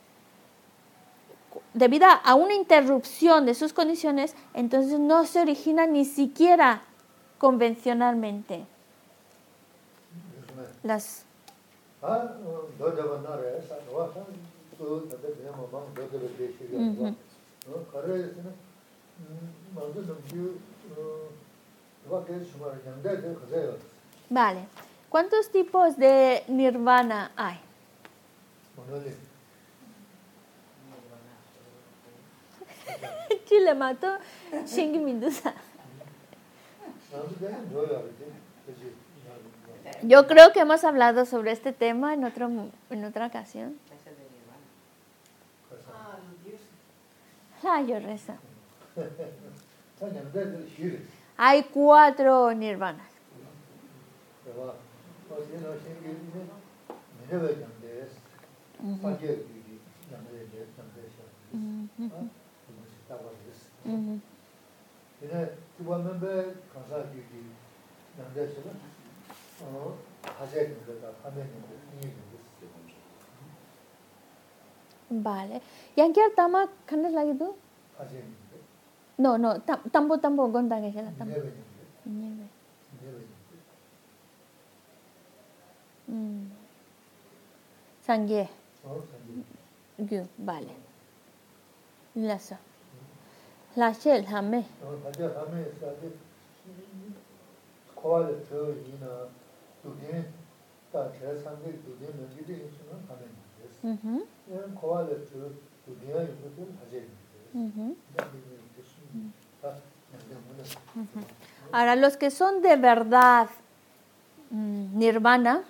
debido a una interrupción de sus condiciones, entonces no se origina ni siquiera convencionalmente. Las, 아, 너 Vale. ¿Cuántos tipos de nirvana hay? Chile mató Shingi Mindusa. Yo creo que hemos hablado sobre este tema en, otro, en otra ocasión. Ah, yo reza. Hay cuatro nirvanas. Vale. Yanki Artama, ¿qué es la No, no, tam, tambo tambo gonda ge hela tambo. Nieve. Nieve. Mm. Sangue. Gyu, vale. Lasso. La shell hame. Mm-hmm. Ahora, los que son de verdad mm, nirvana,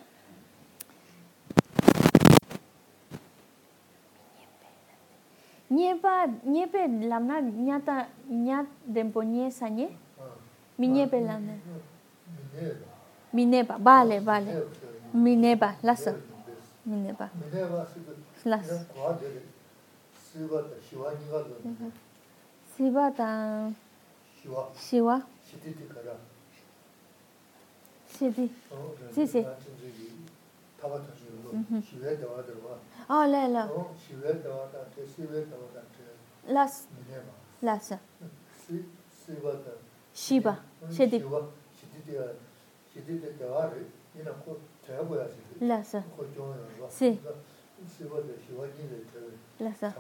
Ñepa, ñepe lamna ñata ñat dempoñe sañe. Mi ñepe lamna. Minepa, vale, vale. Minepa, lasa. Minepa. Lasa. siva tang. Shiva. Shidi si si. Mm-hmm. Oh la la. Las. Las. Shiva shidi las. Si. Lhasa.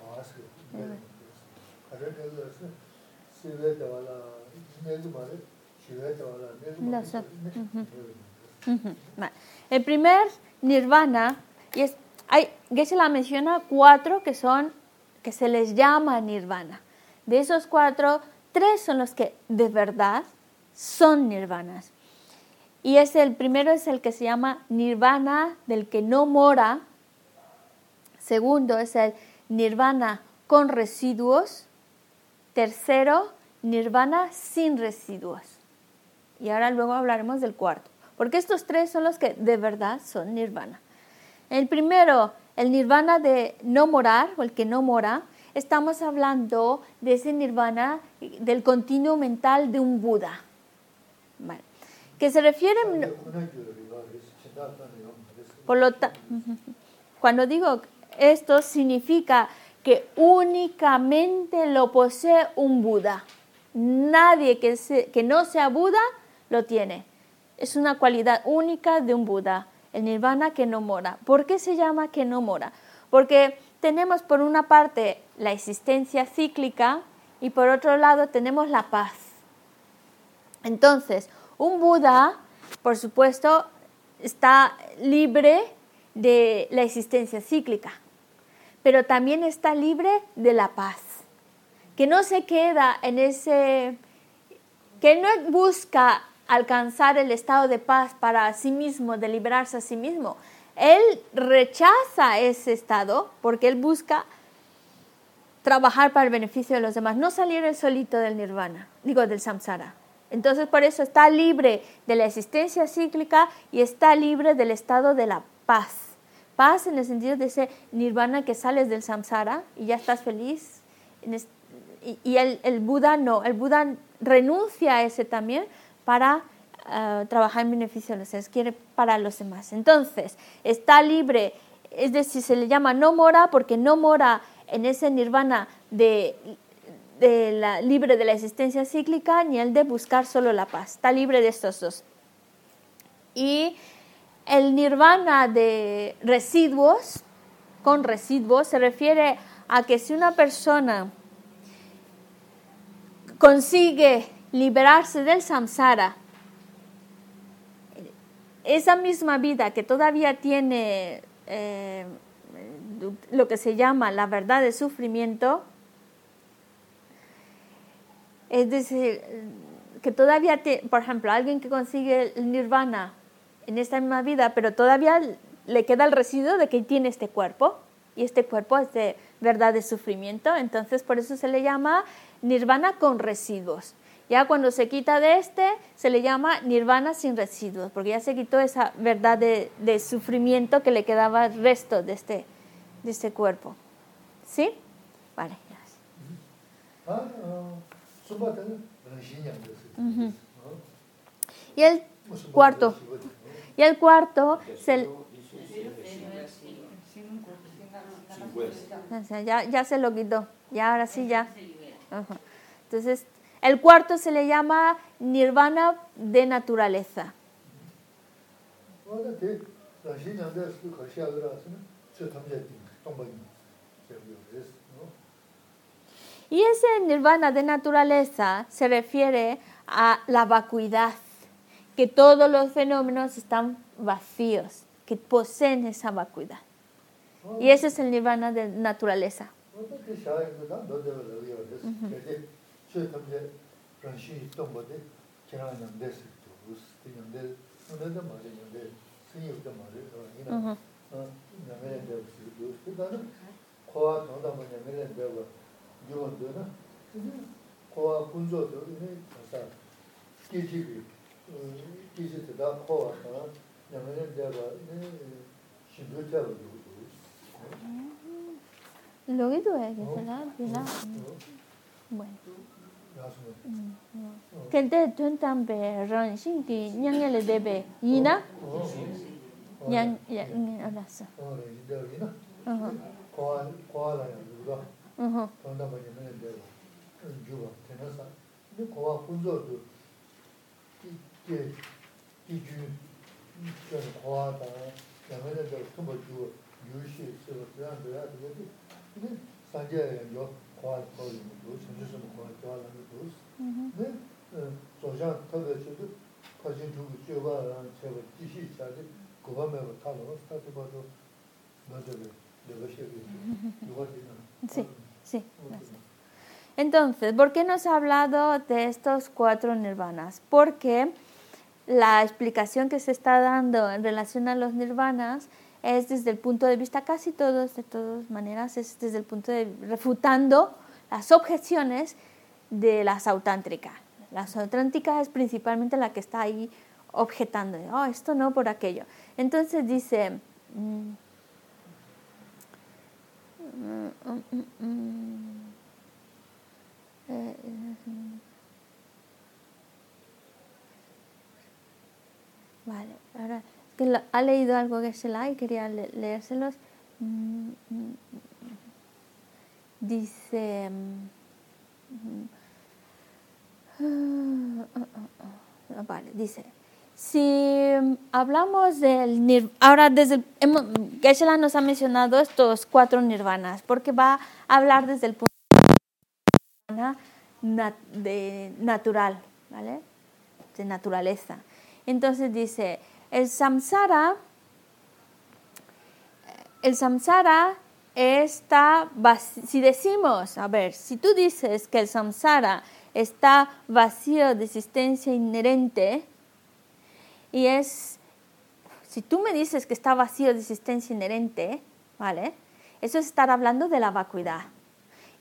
El primer nirvana, y es, hay, Geshe la menciona cuatro que son, que se les llama nirvana. De esos cuatro, tres son los que de verdad son nirvanas. Y es el primero es el que se llama nirvana del que no mora. Segundo es el nirvana con residuos. Tercero, nirvana sin residuos. Y ahora luego hablaremos del cuarto. Porque estos tres son los que de verdad son nirvana. El primero, el nirvana de no morar, o el que no mora, estamos hablando de ese nirvana del continuo mental de un Buda. Vale. Que se refiere, por lo, cuando digo esto, significa que únicamente lo posee un Buda. Nadie que, no sea Buda lo tiene. Es una cualidad única de un Buda, el nirvana que no mora. ¿Por qué se llama que no mora? Porque tenemos por una parte la existencia cíclica y por otro lado tenemos la paz. Entonces, un Buda, por supuesto, está libre de la existencia cíclica, pero también está libre de la paz, que no se queda en ese, que no busca alcanzar el estado de paz para sí mismo, de liberarse a sí mismo. Él rechaza ese estado porque él busca trabajar para el beneficio de los demás, no salir el solito del nirvana, digo del samsara. Entonces por eso está libre de la existencia cíclica y está libre del estado de la paz. Paz en el sentido de ese nirvana que sales del samsara y ya estás feliz. Y el, Buda no, el Buda renuncia a ese también para eh, trabajar en beneficio de los seres, quiere para los demás. Entonces, está libre, es decir, se le llama no mora porque no mora en ese nirvana de de la, libre de la existencia cíclica ni el de buscar solo la paz. Está libre de estos dos. Y el nirvana de residuos, con residuos, se refiere a que si una persona consigue liberarse del samsara, esa misma vida que todavía tiene eh, lo que se llama la verdad de sufrimiento, es decir, que todavía, por ejemplo, alguien que consigue el nirvana en esta misma vida, pero todavía le queda el residuo de que tiene este cuerpo, y este cuerpo es de verdad de sufrimiento, entonces por eso se le llama nirvana con residuos. Ya cuando se quita de este, se le llama nirvana sin residuos, porque ya se quitó esa verdad de, sufrimiento que le quedaba el resto de este, de este cuerpo. ¿Sí? Vale, gracias. Ah, y el cuarto. Y el cuarto se, ya, ya se lo quitó. Ya ahora sí ya. Entonces, el cuarto se le llama nirvana de naturaleza. Y ese nirvana de naturaleza se refiere a la vacuidad, que todos los fenómenos están vacíos, que poseen esa vacuidad. Y ese es el nirvana de naturaleza. 기지도 다 코와 나면은 내가 신도 잡고 그러고 로기도 해야겠구나 비나 bueno kente dun tambe ran shing di nyangye le debe yina nyang ala sa kwa kwa la ya yuga tonda ba yina le debe yuga tenasa ni kwa kunzo du ki ki ju yamene dewa tumba yuwa dina Sí. Sí, Entonces, ¿por qué nos ha hablado de estos cuatro nirvanas? Porque la explicación que se está dando en relación a los nirvanas es desde el punto de vista, casi todos, de todas maneras, es desde el punto de refutando las objeciones de la sautántrica. La sautántrica es principalmente la que está ahí objetando, oh, esto no por aquello. Entonces dice, mm, Vale, ahora que ha leído algo que se y quería leérselos. mm, mm, dice, mm, ah, vale, dice, si hablamos del nirvana, ahora desde el, Geshe-la nos ha mencionado estos cuatro nirvanas, porque va a hablar desde el punto de natural, ¿vale? De naturaleza. Entonces dice, el samsara, el samsara está, si decimos, a ver, si tú dices que el samsara está vacío de existencia inherente, y es, si tú me dices que está vacío de existencia inherente, ¿vale? Eso es estar hablando de la vacuidad.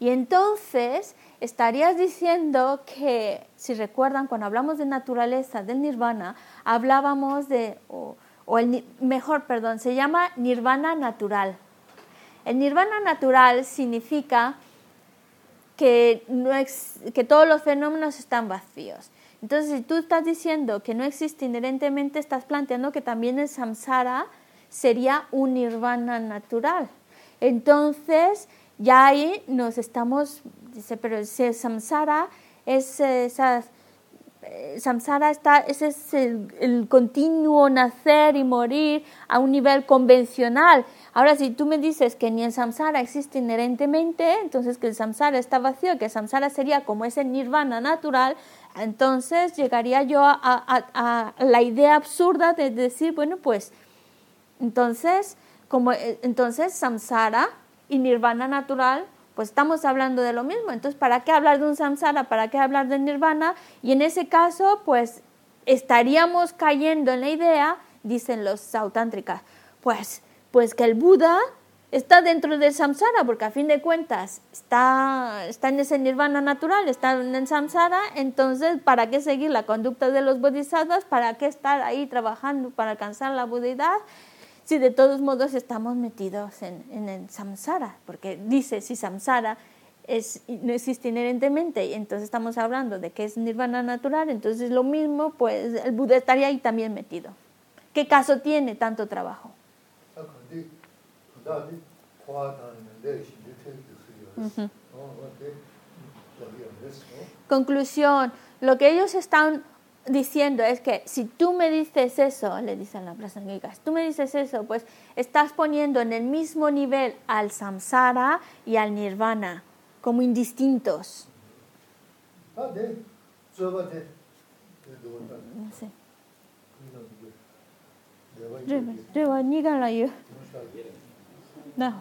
Y entonces estarías diciendo que, si recuerdan, cuando hablamos de naturaleza, del nirvana, hablábamos de, o, el mejor, perdón, se llama nirvana natural. El nirvana natural significa que, no que todos los fenómenos están vacíos. Entonces, si tú estás diciendo que no existe inherentemente, estás planteando que también el samsara sería un nirvana natural. Entonces, ya ahí nos estamos, dice, pero si samsara es esa, eh, samsara está, ese es el, el, continuo nacer y morir a un nivel convencional. Ahora, si tú me dices que ni el samsara existe inherentemente, entonces que el samsara está vacío, que el samsara sería como ese nirvana natural, entonces llegaría yo a, la idea absurda de decir, bueno, pues entonces, como eh, entonces samsara y nirvana natural, pues estamos hablando de lo mismo. Entonces, ¿para qué hablar de un samsara? ¿Para qué hablar de nirvana? Y en ese caso, pues estaríamos cayendo en la idea, dicen los sautántricas, pues, pues que el Buda está dentro del samsara, porque a fin de cuentas está, está en ese nirvana natural, está en el samsara, entonces ¿para qué seguir la conducta de los bodhisattvas? ¿Para qué estar ahí trabajando para alcanzar la budeidad? Si de todos modos estamos metidos en, en el samsara, porque dice si samsara es, no existe inherentemente, y entonces estamos hablando de que es nirvana natural, entonces lo mismo, pues el Buda estaría ahí también metido. ¿Qué caso tiene tanto trabajo? Conclusión, lo que ellos están diciendo es que si tú me dices eso, le dicen las prasangikas, tú me dices eso, pues estás poniendo en el mismo nivel al samsara y al nirvana, como indistintos. Sí. No.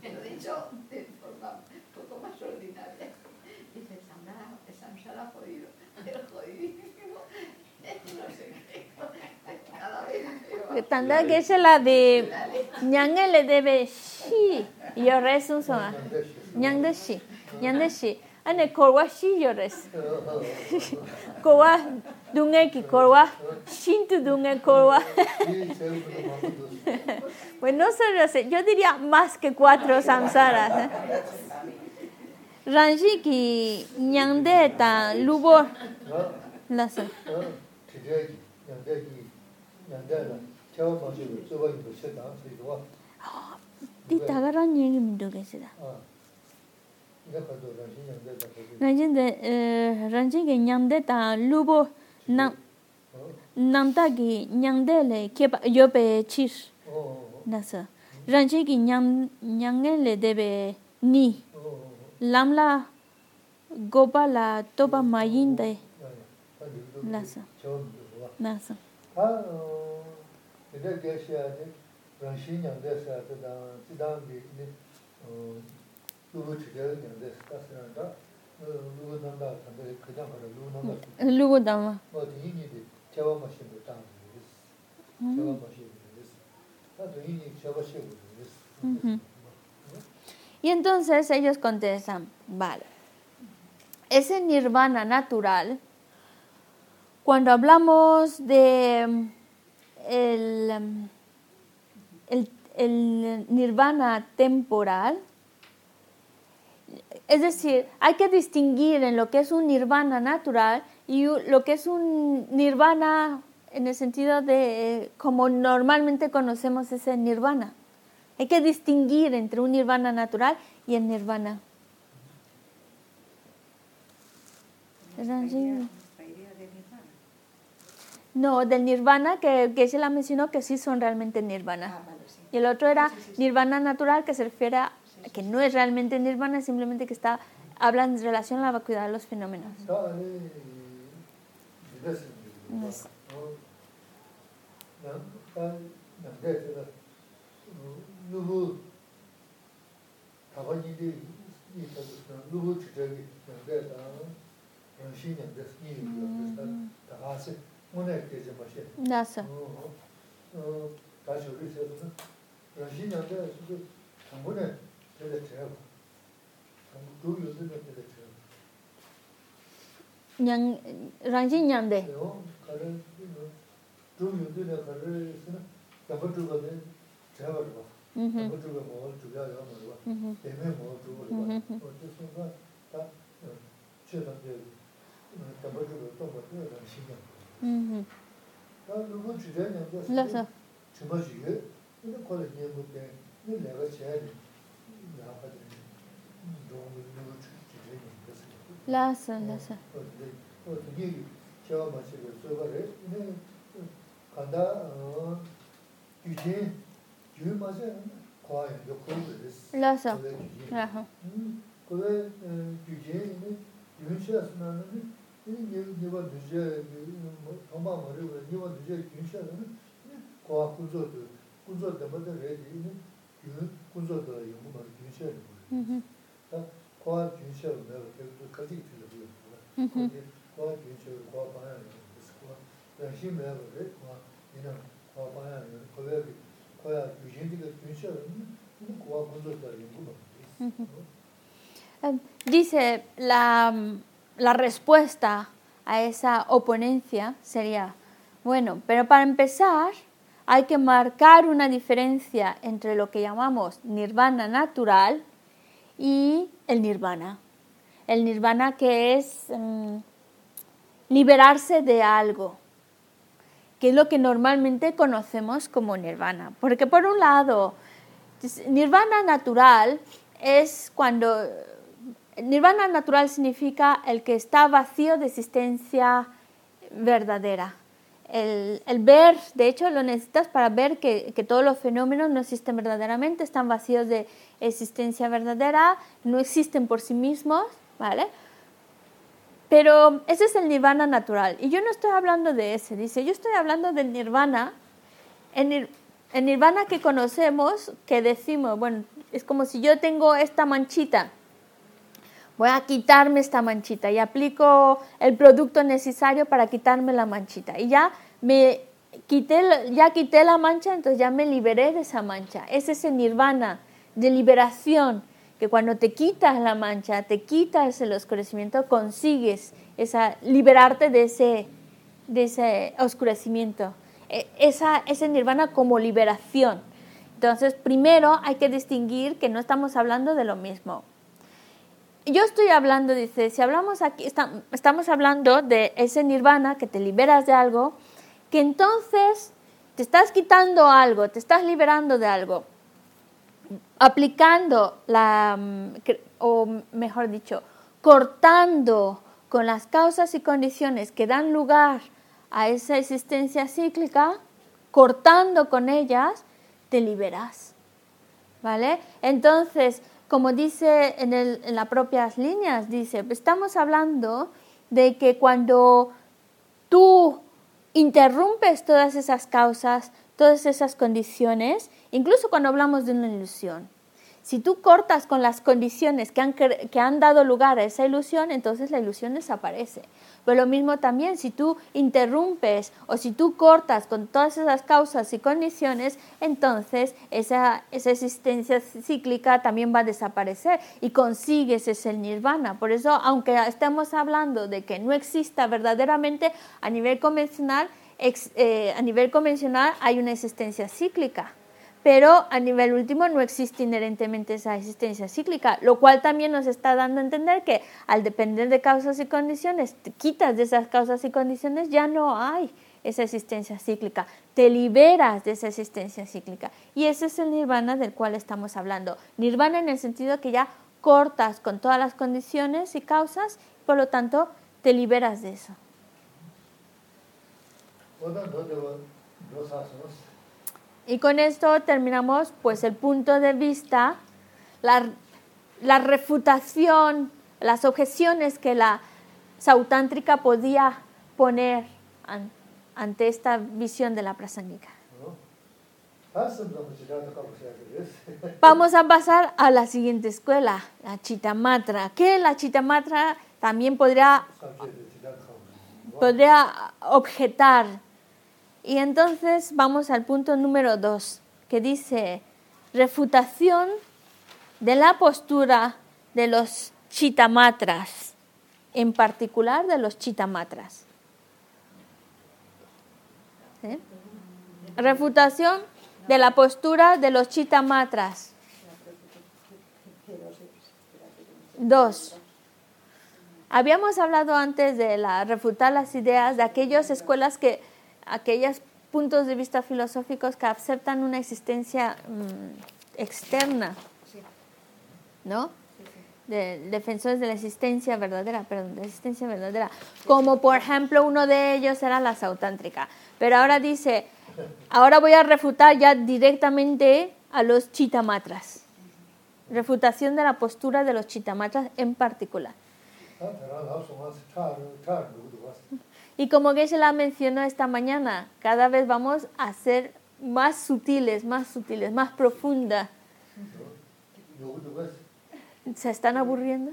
de forma un poco más ordinaria. Dice, samsara ha jodido, el jodidísimo, no sé qué, cada vez peor. Tanda que es la de ñange le debe shi, yo rezo son ñang de shi, ñang de shi. Ane korwa shi yo res. Korwa dunge ki korwa, shintu dunge korwa. Pues no sé, yo diría más que cuatro samsaras. ¿eh? Ranji ki nyangde ta lubo la sa. Di tagara nyingi mdo ke sida. ranjin de ranjin ge nyamde ta lubo nam namta gi nyangde le ke yo pe chis na sa ranjin gi nyam nyange le de be ni lamla gopala toba mayin de na sa na sa ha de ge sha de ranjin nyamde sa ta da ti Y entonces ellos contestan, vale, ese nirvana natural, cuando hablamos de el, el nirvana temporal, es decir, hay que distinguir en lo que es un nirvana natural y lo que es un nirvana en el sentido de como normalmente conocemos ese nirvana. Hay que distinguir entre un nirvana natural y el nirvana. No, del nirvana que, que se la mencionó que sí son realmente nirvana. Ah, y el otro era nirvana natural que se refiere a que no es realmente nirvana, simplemente que está hablan en relación a la vacuidad de los fenómenos. tēla tēla. Tāngu dhū yōdhī na tēla tēla. Nyāng, rāngjī nyāndē? Yō, kārē, dhū yōdhī na kārē yōsī na dāpa dhūka dē tēla rwa. Dāpa dhūka mōgā dhūyā yā mō rwa, tēmē mōgā dhūka rwa. Wā tē sōngā tā chē tā tē dāpa dhūka tōpa tē rāngshī nyāndē. Tā rūpa chūyā nyāndē sī, chīmā shī yō, yō 라서 라서 라서 라서 그래 규제는 윤시아스나는 니와 늦게 뭐 엄마 머리로 니와 늦게 윤시아는 과학 구조도 구조 때문에 레디 는 그 구조도 연구 많이 윤시아는 음 과학 윤시아는 내가 계속 가지고 Dice, la, la respuesta a esa oponencia sería, bueno, pero para empezar hay que marcar una diferencia entre lo que llamamos nirvana natural y el nirvana el nirvana que es mm, liberarse de algo, que es lo que normalmente conocemos como nirvana. Porque por un lado, nirvana natural es cuando... Nirvana natural significa el que está vacío de existencia verdadera. El, ver, de hecho, lo necesitas para ver que, que, todos los fenómenos no existen verdaderamente, están vacíos de existencia verdadera, no existen por sí mismos, ¿vale? Pero ese es el nirvana natural. Y yo no estoy hablando de ese, dice, yo estoy hablando del nirvana, el, nirvana que conocemos, que decimos, bueno, es como si yo tengo esta manchita, voy a quitarme esta manchita y aplico el producto necesario para quitarme la manchita. Y ya me quité, ya quité la mancha, entonces ya me liberé de esa mancha. Ese es el nirvana de liberación que cuando te quitas la mancha, te quitas el oscurecimiento, consigues esa, liberarte de ese, de ese oscurecimiento. E, esa, ese nirvana como liberación. Entonces, primero hay que distinguir que no estamos hablando de lo mismo. Yo estoy hablando, dice, si hablamos aquí, estamos hablando de ese nirvana que te liberas de algo, que entonces te estás quitando algo, te estás liberando de algo aplicando la, mm, o mejor dicho, cortando con las causas y condiciones que dan lugar a esa existencia cíclica, cortando con ellas, te liberas. ¿Vale? Entonces, como dice en, las propias líneas, dice, estamos hablando de que cuando tú interrumpes todas esas causas, todas esas condiciones, incluso cuando hablamos de una ilusión. Si tú cortas con las condiciones que han, que han dado lugar a esa ilusión, entonces la ilusión desaparece. Pero lo mismo también, si tú interrumpes o si tú cortas con todas esas causas y condiciones, entonces esa, esa existencia cíclica también va a desaparecer y consigues ese nirvana. Por eso, aunque estemos hablando de que no exista verdaderamente a nivel convencional, eh, a nivel convencional hay una existencia cíclica pero a nivel último no existe inherentemente esa existencia cíclica, lo cual también nos está dando a entender que al depender de causas y condiciones, te quitas de esas causas y condiciones, ya no hay esa existencia cíclica, te liberas de esa existencia cíclica. Y ese es el nirvana del cual estamos hablando. Nirvana en el sentido que ya cortas con todas las condiciones y causas, por lo tanto te liberas de eso. Y con esto terminamos pues el punto de vista, la, refutación, las objeciones que la sautántrica podía poner ante esta visión de la prasangika. Vamos a pasar a la siguiente escuela, la Chitamatra, que la Chitamatra también podría, podría objetar y entonces vamos al punto número dos, que dice refutación de la postura de los chitamatras, en particular de los chitamatras. Refutación de la postura de los chitamatras. Dos. Habíamos hablado antes de la refutar las ideas de aquellas escuelas que aquellos puntos de vista filosóficos que aceptan una existencia mm, externa, ¿no? De, defensores de la existencia verdadera, perdón, de la existencia verdadera. Como por ejemplo uno de ellos era la sautántrica. Pero ahora dice, ahora voy a refutar ya directamente a los chitamatras. Refutación de la postura de los chitamatras en particular. Y como se la mencionó esta mañana, cada vez vamos a ser más sutiles, más sutiles, más profundas. ¿Se están aburriendo?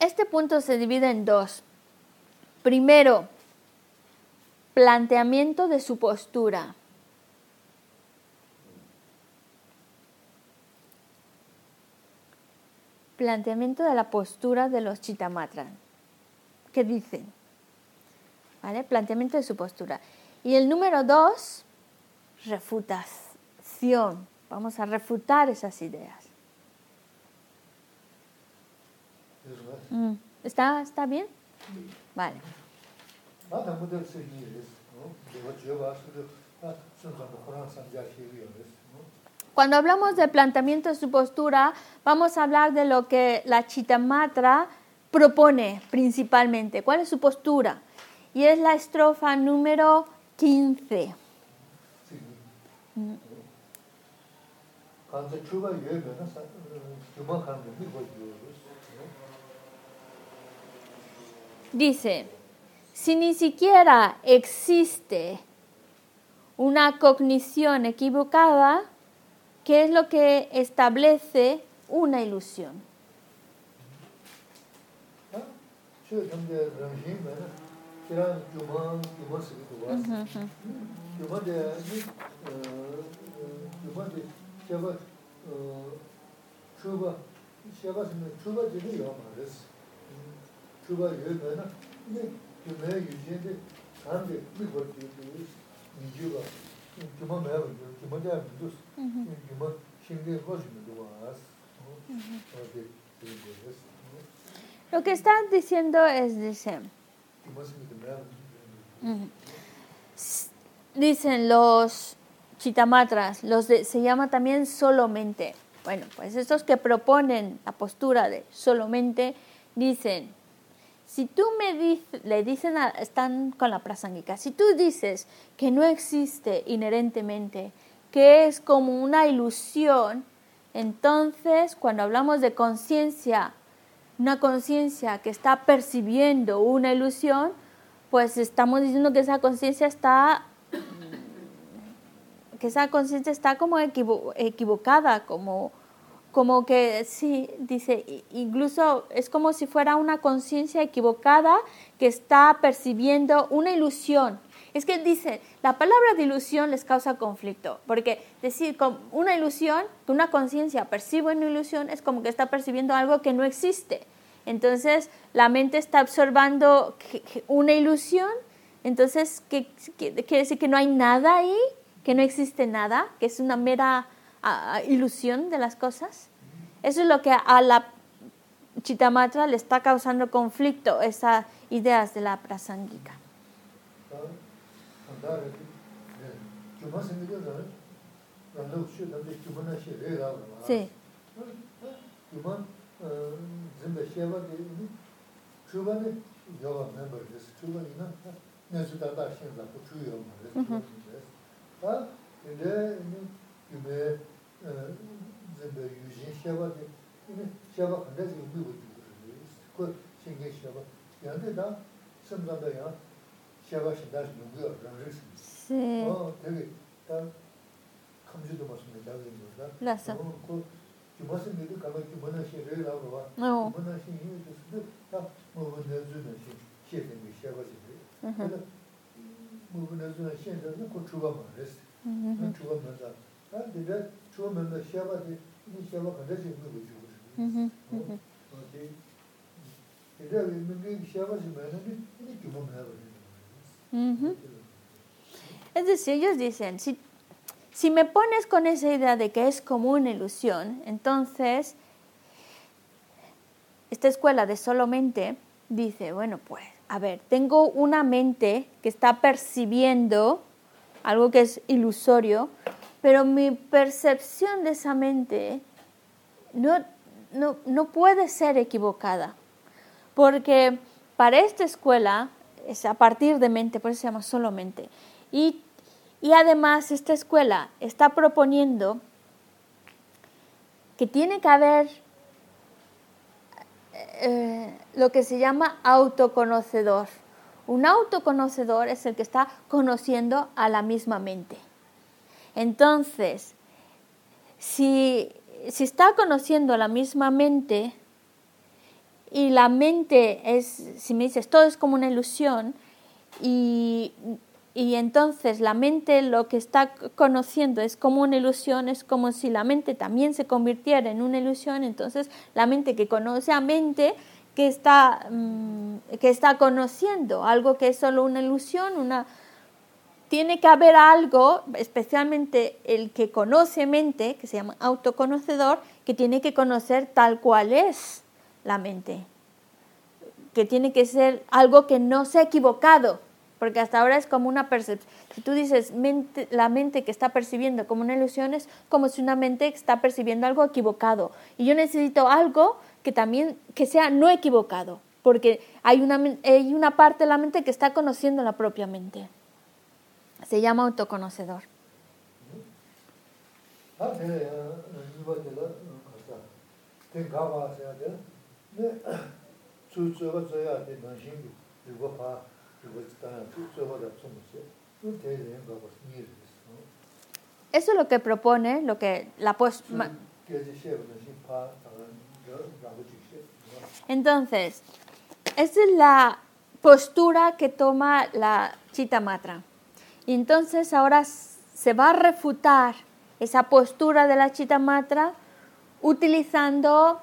Este punto se divide en dos. Primero, planteamiento de su postura. Planteamiento de la postura de los chitamatras. ¿Qué dicen? ¿Vale? Planteamiento de su postura. Y el número dos, refutación. Vamos a refutar esas ideas. Mm. ¿Está, ¿Está bien? Vale. Cuando hablamos de planteamiento de su postura, vamos a hablar de lo que la Chitamatra propone principalmente. ¿Cuál es su postura? Y es la estrofa número 15. Dice, si ni siquiera existe una cognición equivocada, ¿qué es lo que establece una ilusión? Lo que están diciendo es, dicen, dicen los chitamatras, los se llama también solamente. Bueno, pues estos que proponen la postura de solamente dicen, si tú me dices, le dicen, están con la prasangika, si tú dices que no existe inherentemente, que es como una ilusión, Entonces, cuando hablamos de conciencia, una conciencia que está percibiendo una ilusión, pues estamos diciendo que esa conciencia está que esa conciencia está como equivocada, como, como que sí, dice, incluso es como si fuera una conciencia equivocada que está percibiendo una ilusión. Es que dice, la palabra de ilusión les causa conflicto, porque decir con una ilusión, que una conciencia percibe una ilusión, es como que está percibiendo algo que no existe. Entonces, la mente está observando una ilusión, entonces, ¿qué, quiere decir que no hay nada ahí? ¿Que no existe nada? ¿Que es una mera ilusión de las cosas? Eso es lo que a la Chitamatra le está causando conflicto, esas ideas de la prasangika. Sí. yume zimbe yujin sheba de, yume sheba kanda zi yume gu yume ku shenge sheba. Yande da simzanda ya sheba shinda zi yume yu rangzhi sim. Si. O, tegi, da kamzhi duma sumde da zi yume da. La sa. Ku juma simde di kama juma na shi rei la rwa, juma na shi yu yu sumde, da mubu na zu na shi, shi zingi sheba zingi. Mubu na zu na shi zingi ku chuba ma resi. Chuba ma zingi. Es decir, ellos dicen, si Si me pones con esa idea de que es como una ilusión, entonces esta escuela de solo mente dice, bueno, pues, a ver, tengo una mente que está percibiendo algo que es ilusorio, pero mi percepción de esa mente no, no, puede ser equivocada, porque para esta escuela es a partir de mente, por eso se llama solo mente, y y además esta escuela está proponiendo que tiene que haber eh, lo que se llama autoconocedor. Un autoconocedor es el que está conociendo a la misma mente. Entonces, si, si está conociendo la misma mente y la mente es, si me dices, todo es como una ilusión y y entonces la mente lo que está conociendo es como una ilusión, es como si la mente también se convirtiera en una ilusión, entonces la mente que conoce a mente que está, mm, que está conociendo algo que es solo una ilusión, una, tiene que haber algo, especialmente el que conoce mente, que se llama autoconocedor, que tiene que conocer tal cual es la mente, que tiene que ser algo que no se ha equivocado, porque hasta ahora es como una percepción. Si tú dices la mente que está percibiendo como una ilusión es como si una mente está percibiendo algo equivocado. Y yo necesito algo que también que sea no equivocado, porque hay una, hay una parte de la mente que está conociendo la propia mente. Se llama autoconocedor. Eso es lo que propone, lo que la post Entonces, esa es la postura que toma la Chita Matra. Y entonces ahora se va a refutar esa postura de la Chita Matra utilizando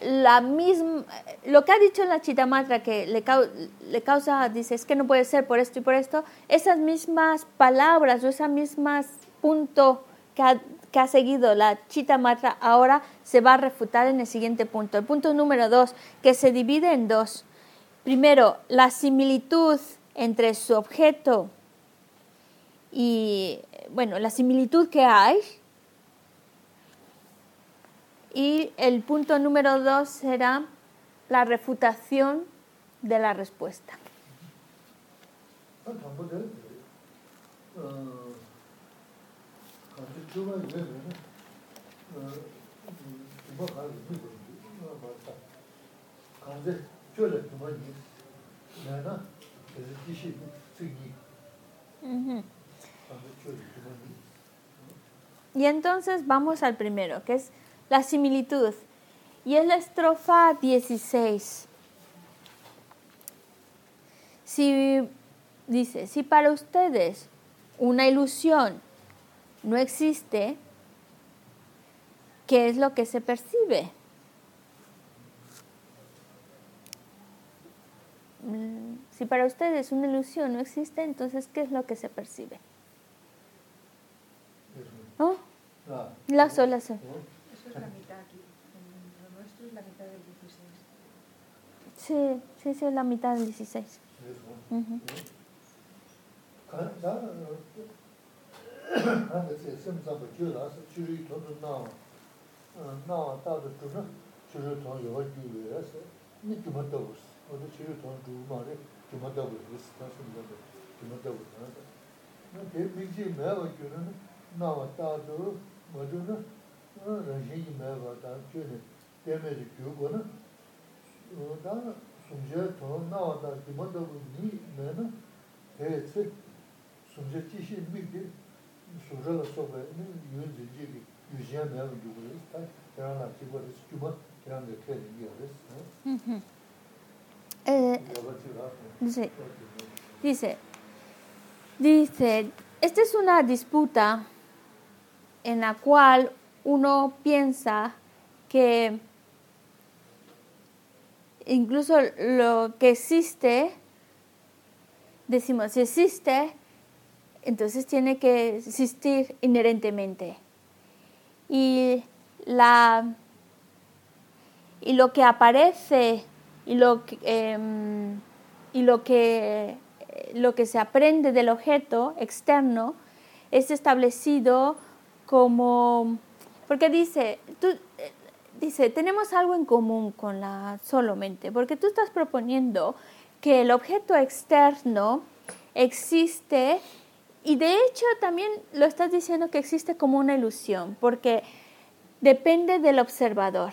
la misma, lo que ha dicho la Chitamatra que le, causa, dice, es que no puede ser por esto y por esto, esas mismas palabras o ese mismo punto que ha, que ha seguido la Chitamatra ahora se va a refutar en el siguiente punto. El punto número dos, que se divide en dos. Primero, la similitud entre su objeto y, bueno, la similitud que hay. Y el punto número dos será la refutación de la respuesta. khāli Y entonces vamos al primero, que es la similitud. Y es la estrofa 16. Si dice, si para ustedes una ilusión no existe, ¿qué es lo que se percibe? Mm, si para ustedes una ilusión no existe, entonces ¿qué es lo que se percibe? Lazo, lazo. Eso es la mitad aquí. Lo nuestro es la mitad del 16. Sí, sí, sí, es la mitad del 16. Eso. Uh -huh. wadu na rangshingi mayaba da chuli temeri gyugo na da sumje tono nawa da dimanda gu ni me na peye tse sumje tishi mikdi sumje la soba yun zinji ki yuzhiya mayaba gyugo res ta kiran eh, la chigo res gyuma kiran ga kaya ringi res Dice, dice, esta es una disputa en la cual uno piensa que incluso lo que existe, decimos, si existe, entonces tiene que existir inherentemente. Y, la, y lo que aparece y lo que, em, y lo que, lo que se aprende del objeto externo es establecido como, porque dice, tú, eh, dice, tenemos algo en común con la solo mente, porque tú estás proponiendo que el objeto externo existe y de hecho también lo estás diciendo que existe como una ilusión, porque depende del observador.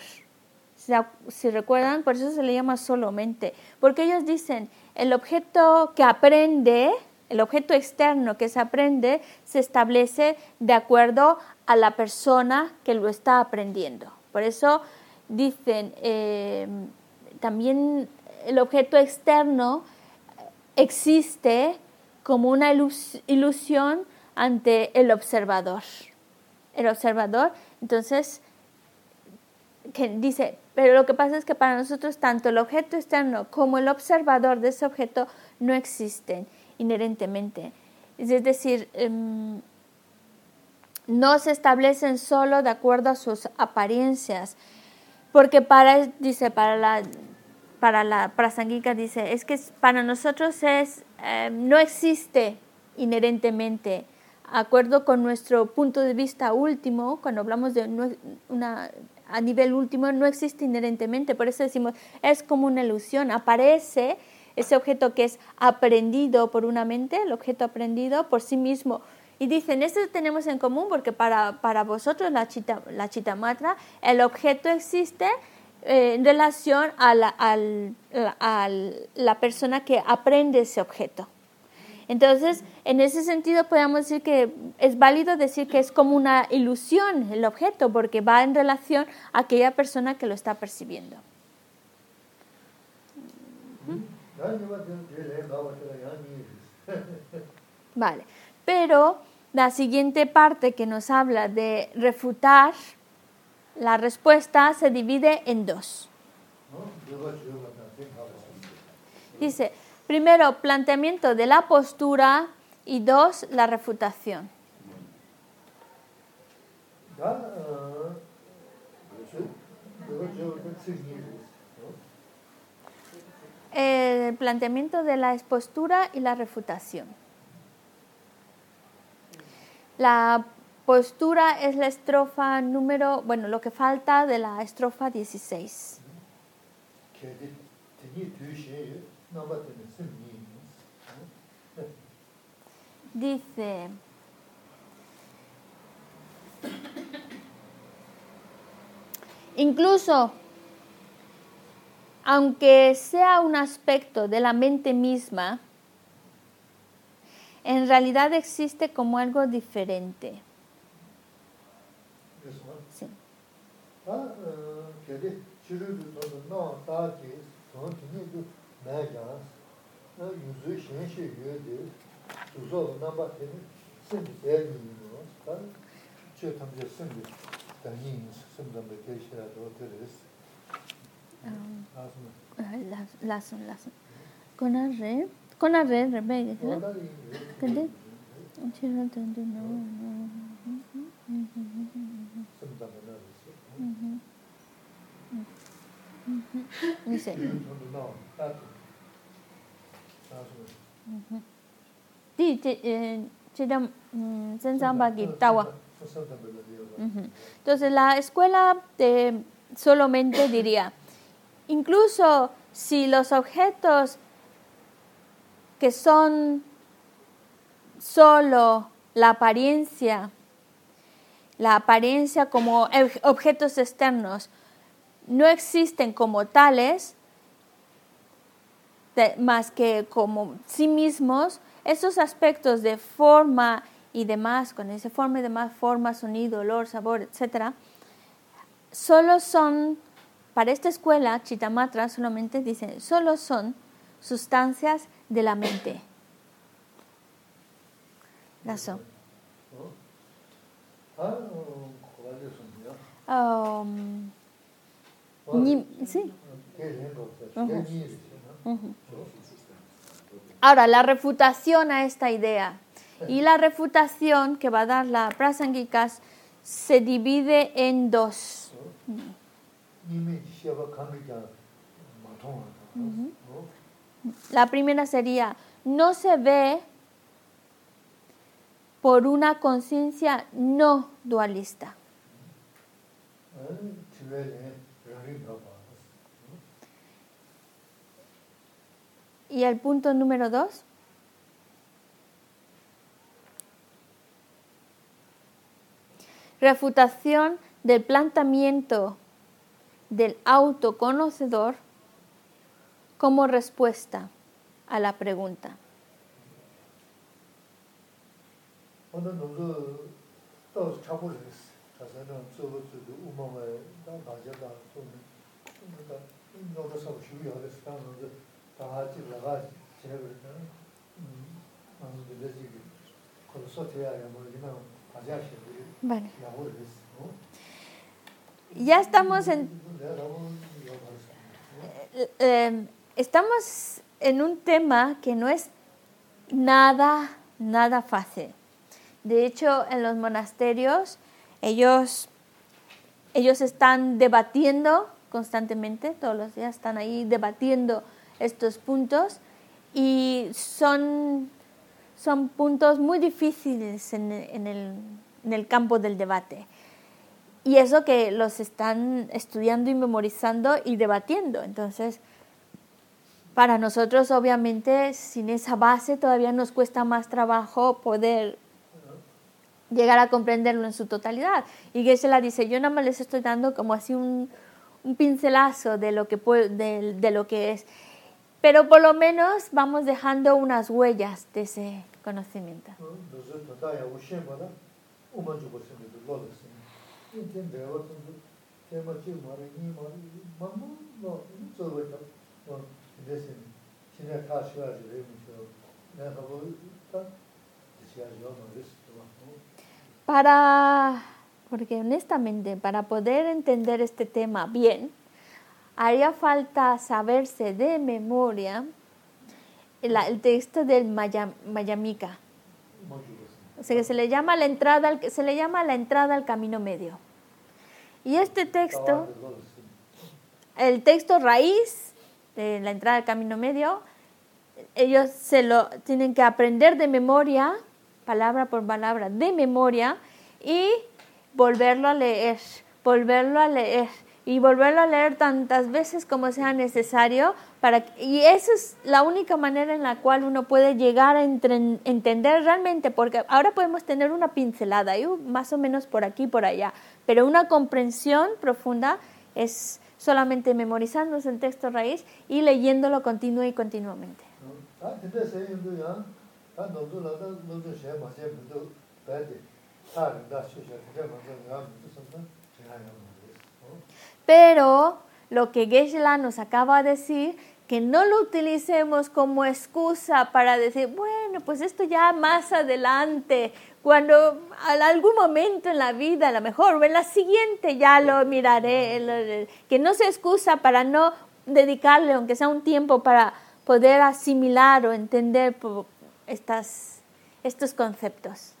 Si, recuerdan, por eso se le llama solo mente, porque ellos dicen, el objeto que aprende, el objeto externo que se aprende, se establece de acuerdo a la persona que lo está aprendiendo. Por eso dicen, eh, también el objeto externo existe como una ilus ilusión ante el observador. El observador, entonces, dice, pero lo que pasa es que para nosotros tanto el objeto externo como el observador de ese objeto no existen inherentemente. Es decir, um, no se establecen solo de acuerdo a sus apariencias, porque para, dice, para la, para la dice, es que para nosotros es, eh, no existe inherentemente, acuerdo con nuestro punto de vista último, cuando hablamos de a nivel último, no existe inherentemente, por eso decimos, es como una ilusión, aparece ese objeto que es aprendido por una mente, el objeto aprendido por sí mismo, y dicen, esto tenemos en común porque para, para vosotros, la, chita, la chitamatra, el objeto existe eh, en relación a la, a la persona que aprende ese objeto. Entonces, en ese sentido, podemos decir que es válido decir que es como una ilusión el objeto, porque va en relación a aquella persona que lo está percibiendo. Vale, pero la siguiente parte que nos habla de refutar la respuesta se divide en dos. Dice, primero, planteamiento de la postura y dos, la refutación. El planteamiento de la postura y la refutación. La postura es la estrofa número, bueno, lo que falta de la estrofa 16. Dice, Incluso, aunque sea un aspecto de la mente misma, en realidad existe como algo diferente. Sí. Las, las, con arre, con arre, rebelde, ¿qué? Dice. Sí, entonces la escuela solamente diría, incluso si los objetos que son solo la apariencia, la apariencia como objetos externos, no existen como tales, más que como sí mismos, esos aspectos de forma y demás, con ese forma y demás, forma, sonido, olor, sabor, etc., solo son, para esta escuela, Chitamatra solamente dicen, solo son sustancias de la mente. Las son. Um, sí. Ahora, la refutación a esta idea. Y la refutación que va a dar la Prasangikas se divide en dos. La primera sería, no se ve por una conciencia no dualista. Y el punto número dos. Refutación del planteamiento del autoconocedor como respuesta a la pregunta. Vale. Ya estamos en... Eh, eh, estamos en un tema que no es nada, nada fácil. De hecho, en los monasterios, ellos, ellos están debatiendo constantemente, todos los días están ahí debatiendo estos puntos y son, son puntos muy difíciles en, en el campo del debate. Y eso que los están estudiando y memorizando y debatiendo. Entonces, para nosotros, obviamente, sin esa base todavía nos cuesta más trabajo poder llegar a comprenderlo en su totalidad. Y la dice, yo nada más les estoy dando como así un, pincelazo de lo, que de, de lo que es pero por lo menos vamos dejando unas huellas de ese conocimiento. Para, porque honestamente, para poder entender este tema bien, haría falta saberse de memoria el, texto del Mayamika. O sea, que se le llama la entrada al, se le llama la entrada al camino medio. Y este texto, el texto raíz de la entrada al camino medio, ellos se lo tienen que aprender de memoria, palabra por palabra, de memoria, y volverlo a leer, volverlo a leer y volverlo a leer tantas veces como sea necesario. Para, y esa es la única manera en la cual uno puede llegar a entender realmente, porque ahora podemos tener una pincelada, y más o menos por aquí, por allá, pero una comprensión profunda es solamente memorizándose el texto raíz y leyéndolo continua y continuamente. Pero lo que Geshe-la nos acaba de decir, que no lo utilicemos como excusa para decir, bueno, pues esto ya más adelante cuando algún momento en la vida, a lo mejor, o en la siguiente ya lo miraré, que no se excusa para no dedicarle, aunque sea un tiempo, para poder asimilar o entender estas, estos conceptos.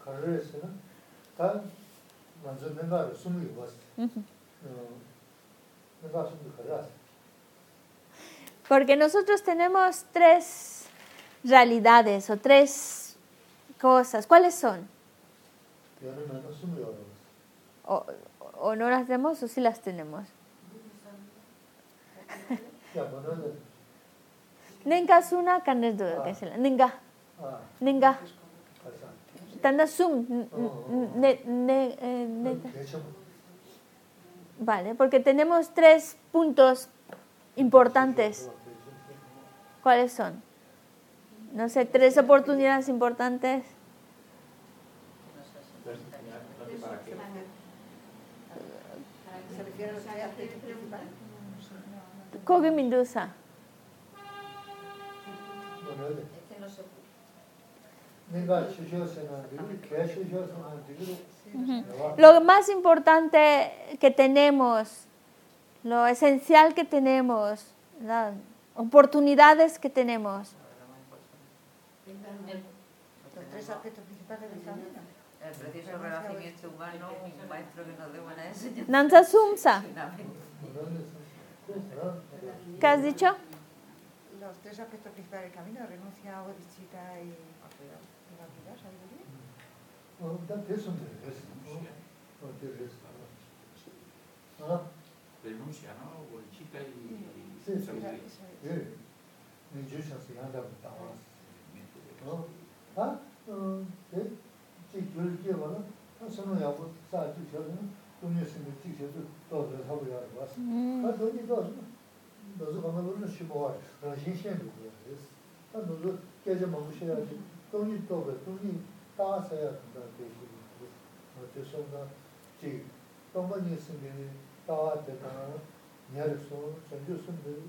Porque nosotros tenemos tres realidades o tres cosas. ¿Cuáles son? O, o no las tenemos o sí las tenemos. Nenga suna kane do que la. Nenga. Nenga. Tanda sum. Eh, vale, porque tenemos tres puntos importantes. ¿Cuáles son? No sé, tres oportunidades importantes. Kogi Mendoza. Este lo más importante que tenemos, lo esencial que tenemos, las oportunidades que tenemos. Los tres aspectos principales. El precioso renacimiento humano, un maestro que nos dé buena enseñanza. Nanza Sumsa. ¿Qué has dicho? Los tres aspectos principales del camino, renuncia, bodhisattva y. Renuncia, ¿no? Y... Sí, sí, sí. Se ¿Ah? ¿Eh? Sí, yo le quiero, ¿no? No, eso no es algo, ¿sabes? Tú sabes, ¿no? Tú mm. no es un chico, tú todo lo sabes, ¿no? Ah, tú ni todo, ¿no? 혀도 또 하고 야고 왔어. 아, 너니 너 너도 가면은 쉬고 와. 신鲜도 그랬어. 아, 너도 깨져 먹으셔야지. 돈이 또 왜? 돈이 따서야 된다. 되시고. 어, 죄송합니다. 지 동반이 있으면 따왔다가 냐르소 전주선들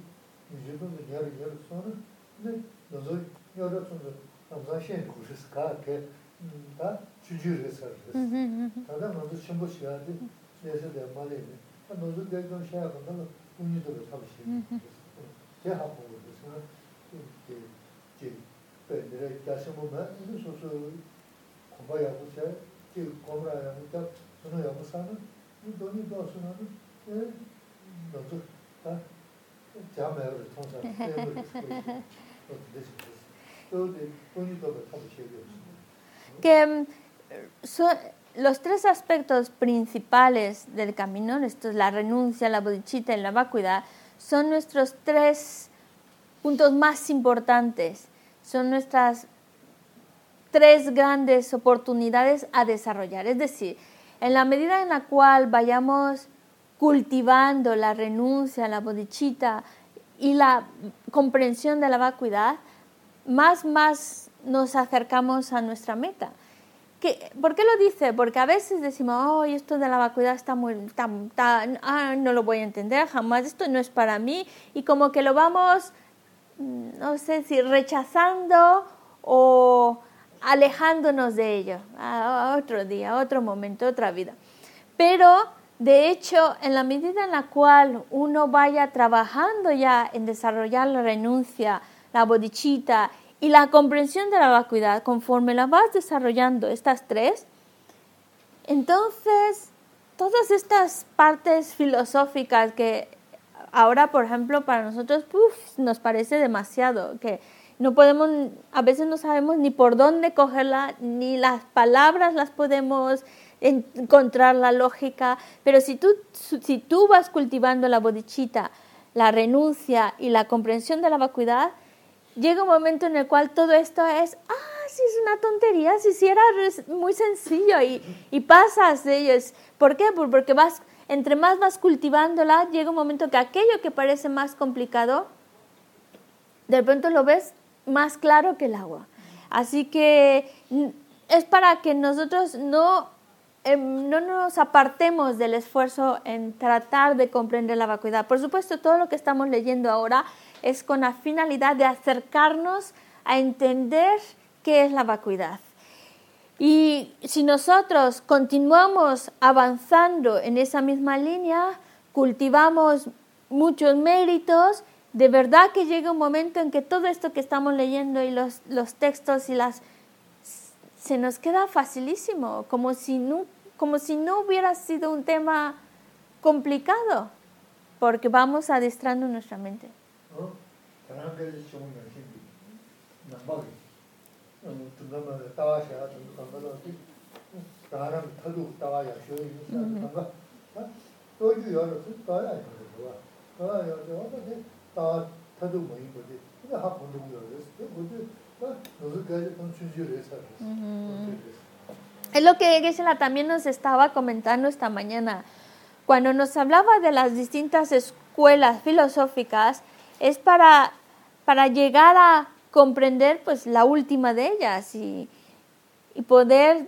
이제도 냐르 냐르소는 근데 너도 여러분들 감사신 구스가 그다 주주에서 다들 너도 전부 시야지 그래서 내 말에 너도 대전 시야 건너 운이도 잡으시 대하고 그래서 이제 이제 배들의 다시 보면 이거 소소 공부야 보세 그 공부야 하니까 저는 여기서는 이 돈이 더 쓰는 예 너도 다 자매를 통해서 때문에 어떻게 됐어 또 돈이 더 잡으셔야 돼요 que mm, son los tres aspectos principales del camino, esto es la renuncia, la bodhicitta y la vacuidad, son nuestros tres puntos más importantes, son nuestras tres grandes oportunidades a desarrollar. Es decir, en la medida en la cual vayamos cultivando la renuncia, la bodhicitta y la comprensión de la vacuidad, más, más nos acercamos a nuestra meta. ¿Qué- ¿Por qué lo dice? Porque a veces decimos, oh, esto de la vacuidad está muy, tan, tan- ah, no lo voy a entender jamás, esto no es para mí, y como que lo vamos, mm, no sé si rechazando o alejándonos de ello, a a otro día, otro momento, otra vida. Pero, de hecho, en la medida en la cual uno vaya trabajando ya en desarrollar la renuncia, la bodhicitta y la comprensión de la vacuidad, conforme la vas desarrollando estas tres, entonces todas estas partes filosóficas que ahora, por ejemplo, para nosotros uf, nos parece demasiado, que no podemos, a veces no sabemos ni por dónde cogerla, ni las palabras las podemos encontrar la lógica, pero si tú, si tú vas cultivando la bodhicitta, la renuncia y la comprensión de la vacuidad, llega un momento en el cual todo esto es, ah, sí es una tontería, si sí, era muy sencillo y, y pasas de ellos. ¿Por qué? Porque vas entre más vas cultivándola, llega un momento que aquello que parece más complicado, de pronto lo ves más claro que el agua. Así que es para que nosotros no, em, no nos apartemos del esfuerzo en tratar de comprender la vacuidad. Por supuesto, todo lo que estamos leyendo ahora es con la finalidad de acercarnos a entender qué es la vacuidad. Y si nosotros continuamos avanzando en esa misma línea, cultivamos muchos méritos, de verdad que llega un momento en que todo esto que estamos leyendo y los, los textos y las se nos queda facilísimo, como si, no, como si no hubiera sido un tema complicado, porque vamos adestrando nuestra mente. Es lo que Geshe-la también nos estaba comentando esta mañana. Cuando nos hablaba de las distintas escuelas filosóficas, es para, para llegar a comprender pues la última de ellas y, y poder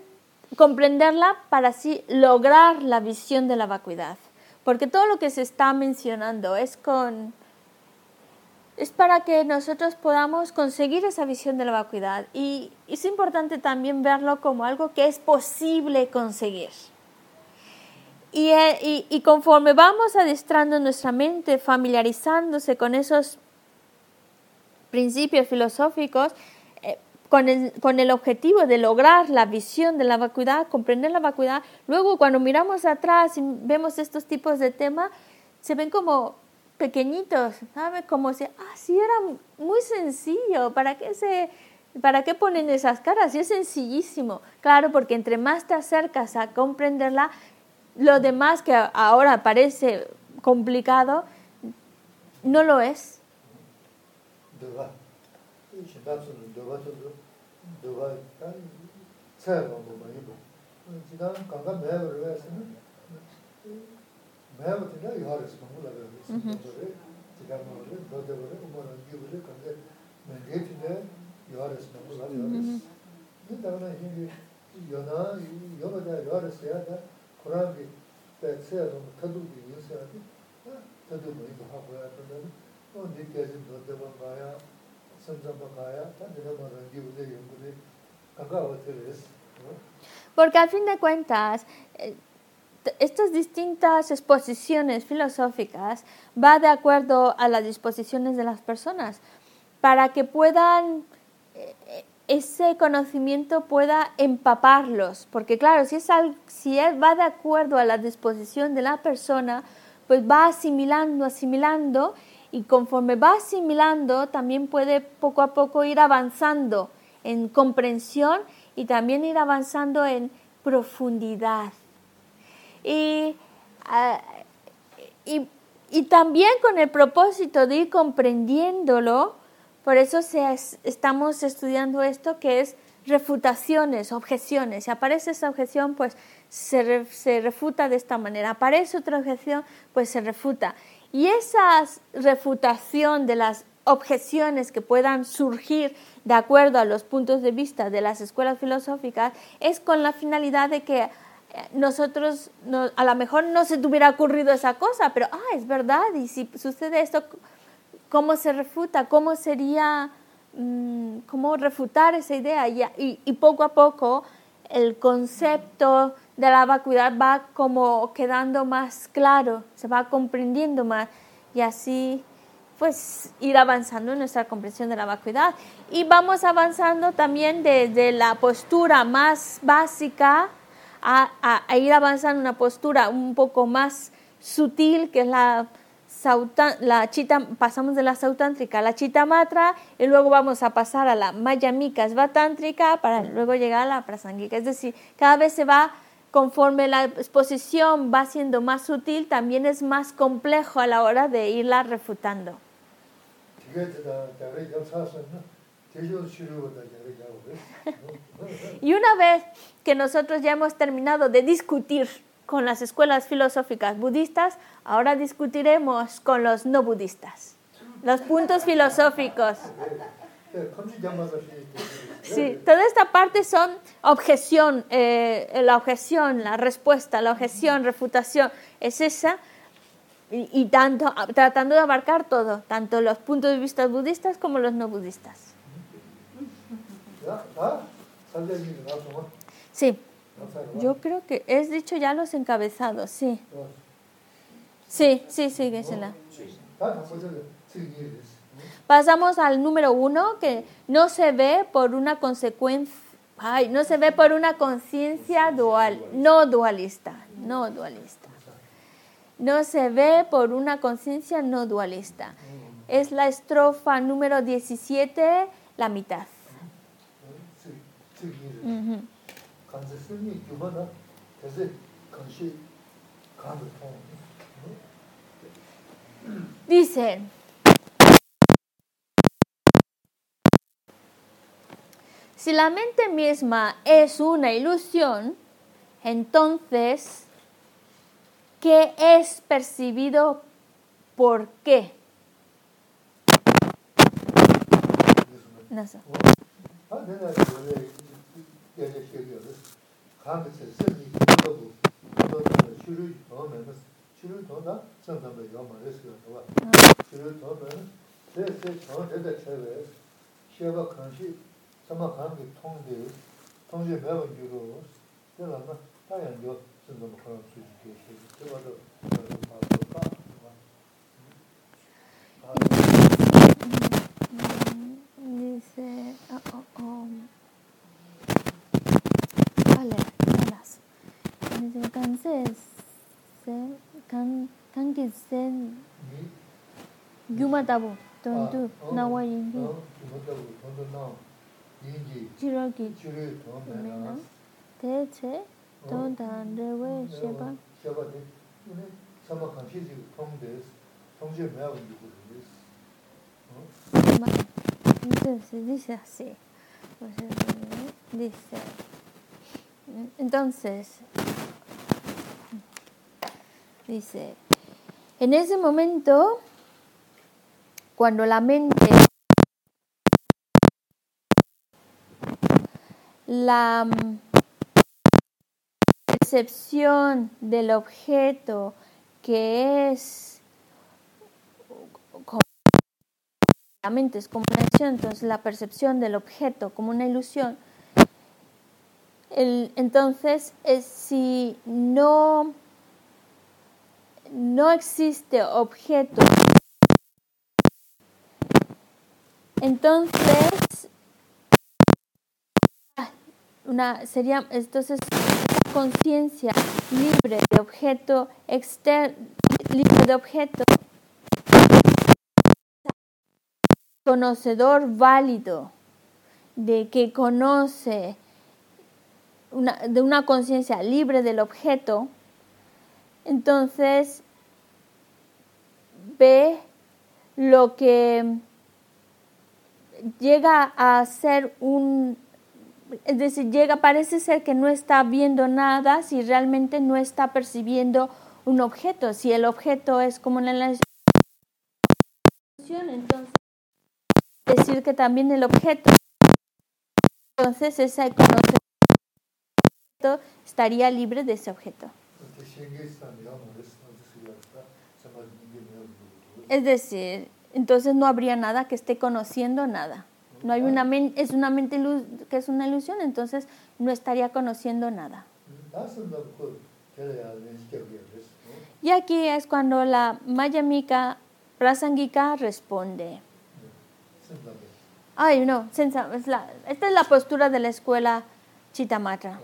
comprenderla para así lograr la visión de la vacuidad. Porque todo lo que se está mencionando es con es para que nosotros podamos conseguir esa visión de la vacuidad. Y es importante también verlo como algo que es posible conseguir. Y, eh, y, conforme vamos adestrando nuestra mente, familiarizándose con esos principios filosóficos, eh, con, el, con el objetivo de lograr la visión de la vacuidad, comprender la vacuidad, luego cuando miramos atrás y vemos estos tipos de temas, se ven como pequeñitos, ¿sabes? Como si, ah, sí, era muy sencillo, ¿para qué, se, ¿para qué ponen esas caras? Sí, es sencillísimo. Claro, porque entre más te acercas a comprenderla, lo demás que ahora parece complicado no lo es. Uh -huh. 하르스 공부를 하고 그래. 지금 뭐를 너들을 뭐를 기부를 근데 맨게티네 요하르스 공부를 하고 그래. 근데 이제 요나 요거다 요하르스야 다 코란이 배세로 타두기 요새한테 타두 뭐 이거 하고 해야 되는데 또 니께서 너들 봐야 선전 봐야 다 내가 뭐를 기부를 연구를 Porque al fin de cuentas, estas distintas exposiciones filosóficas va de acuerdo a las disposiciones de las personas para que puedan eh, ese conocimiento pueda empaparlos, porque claro, si es si va de acuerdo a la disposición de la persona, pues va asimilando, asimilando y conforme va asimilando también puede poco a poco ir avanzando en comprensión y también ir avanzando en profundidad. Ah, y, y, también con el propósito de ir comprendiéndolo, por eso estamos estudiando esto que es refutaciones, objeciones. Si aparece esa objeción, pues se, se refuta de esta manera. Aparece otra objeción, pues se refuta. Y esa refutación de las objeciones que puedan surgir de acuerdo a los puntos de vista de las escuelas filosóficas es con la finalidad de que nosotros a lo mejor no se te hubiera ocurrido esa cosa, pero ah, es verdad, y si sucede esto, ¿cómo se refuta? ¿Cómo sería, mm, cómo refutar esa idea? Y, y, poco a poco el concepto de la vacuidad va como quedando más claro, se va comprendiendo más y así pues ir avanzando en nuestra comprensión de la vacuidad. Y vamos avanzando también desde la postura más básica a, ir avanzando una postura un poco más sutil, que es la, la chita, pasamos de la sautántrica a la chita matra, y luego vamos a pasar a la mayamika svatántrica para luego llegar a la prasangika. Es decir, cada vez se va, conforme la exposición va siendo más sutil, también es más complejo a la hora de irla refutando. y una vez que nosotros ya hemos terminado de discutir con las escuelas filosóficas budistas, ahora discutiremos con los no budistas. Los puntos filosóficos. Sí, toda esta parte son objeción, eh, la objeción, la respuesta, la objeción, refutación, es esa, y, y tanto, tratando de abarcar todo, tanto los puntos de vista budistas como los no budistas. Sí. Yo creo que es dicho ya los encabezados, sí. Sí, sí, síguesela. Pasamos al número uno, que no se ve por una consecuencia, ay, no se ve por una conciencia dual, no dualista, no dualista. No se ve por una conciencia no dualista. Es la estrofa número 17, la mitad. Uh -huh. 간세 승리 규모나 그래서 kanshi 간을 통 Dice, si la mente misma es una ilusión, entonces, ¿qué es percibido por qué? No sé. 아 내가 원래 예제 시기였어 간세 승리 규모도 또 줄을 더면 줄을 더나 상담을 요마레스가 봐 줄을 더면 제제 저한테 제외 시야가 kanshi sama 간게 통돼 통제 매번 주로 그러나 다양요 진도 뭐 그런 수지 Dice, canse, se, can, can que se, yuma tabu, tontu, nawa yingi, 어, 이것도 돈도 나 인지 jiroki, 줄을 더면 대체, 돈단, 레웨, sheba. 샤바데 이네 sama kanshi 통돼 통제 매번 주고 Vale. Entonces, dice así. Pues, eh, Dice. Entonces, dice, en ese momento, cuando la mente, la percepción del objeto que es la mente es como una ilusión, entonces la percepción del objeto como una ilusión, el- entonces es si no, no existe objeto, entonces una sería entonces conciencia libre de objeto externo, libre de objeto. Conocedor válido de que conoce una, de una conciencia libre del objeto, entonces ve lo que llega a ser un, es decir, llega, parece ser que no está viendo nada si realmente no está percibiendo un objeto. Si el objeto es como una ilusión, entonces decir que también el objeto, entonces ese conocimiento estaría libre de ese objeto. Es decir, entonces no habría nada que esté conociendo nada. No hay una es una mente luz que es una ilusión, entonces no estaría conociendo nada. Y aquí es cuando la Mayamika Prasangika responde. Ay, no, esta es la postura de la escuela Chitamatra.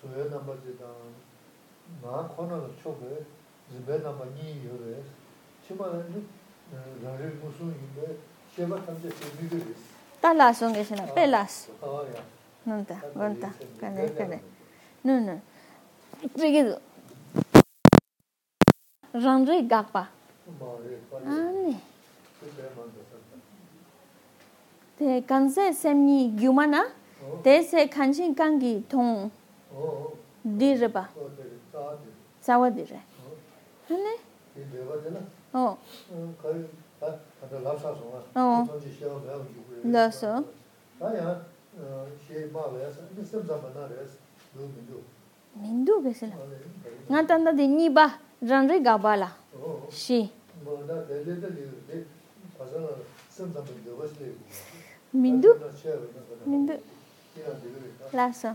suyo namba jidang, maa kona la chokwe, zibe namba nyi yore, chima nani eh, rari musu yinbe, sheba tamze chimi yore. Tala songe shina, pelas. Ah, nunta, nunta, kane, kane. Nunu, trigidu. Randri gakpa. Ani. Te kanze semni gyumana, oh. te se kanchin kangi tong. dhīr bā sāwa dhīr hāne o lā sō mindu kēsī lā ngā tānda dhī nī bā rān rī gā bā lā shī mindu mindu lā sō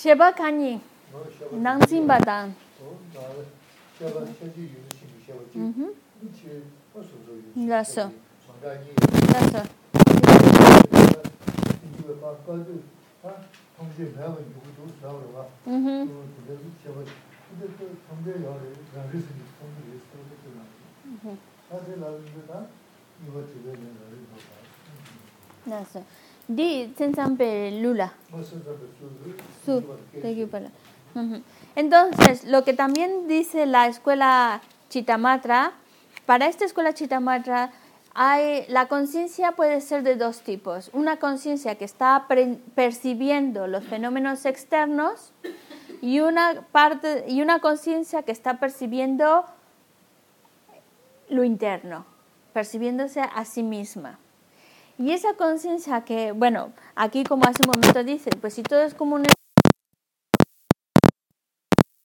Sheba Kanyi, Nangzin Badan. Mm-hmm. Lasso. Lasso. Mm-hmm. Mm-hmm. Lasso. Di sensan pe lula Su, para. Ujú. Entonces, lo que también dice la escuela Chitamatra, para esta escuela Chitamatra, hay, la conciencia puede ser de dos tipos. Una conciencia que está percibiendo los fenómenos externos y una, parte, y una conciencia que está percibiendo lo interno, percibiéndose a sí misma. Y esa conciencia que, bueno, aquí como hace un momento dice, pues si todo es como un...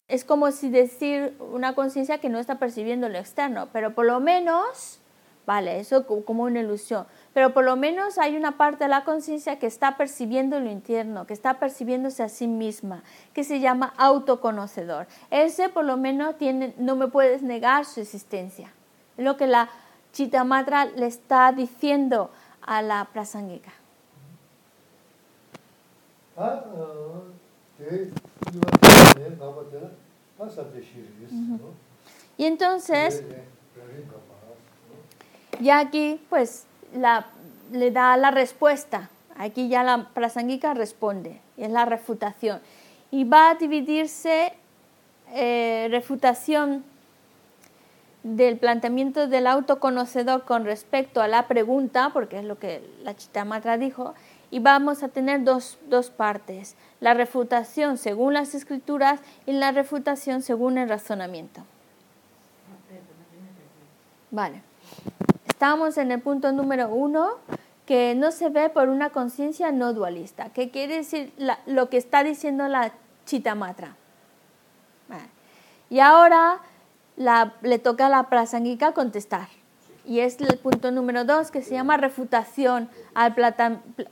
Es como si decir una conciencia que no está percibiendo lo externo, pero por lo menos, vale, eso co- como una ilusión, pero por lo menos hay una parte de la conciencia que está percibiendo lo interno, que está percibiéndose a sí misma, que se llama autoconocedor. Ese por lo menos tiene, no me puedes negar su existencia. Es lo que la Chitamatra le está diciendo a la prasangika. Y entonces, ya aquí, pues, la, le da la respuesta. Aquí ya la prasangika responde, y es la refutación. Y va a dividirse eh, refutación del planteamiento del autoconocedor con respecto a la pregunta, porque es lo que la Chitamatra dijo, y vamos a tener dos, dos partes, la refutación según las escrituras y la refutación según el razonamiento. Vale. Estamos en el punto número uno, que no se ve por una conciencia no dualista. ¿Qué quiere decir lo que está diciendo la Chitamatra? Y ahora le toca a la prasangika contestar. Y es el punto número dos que se llama refutación, al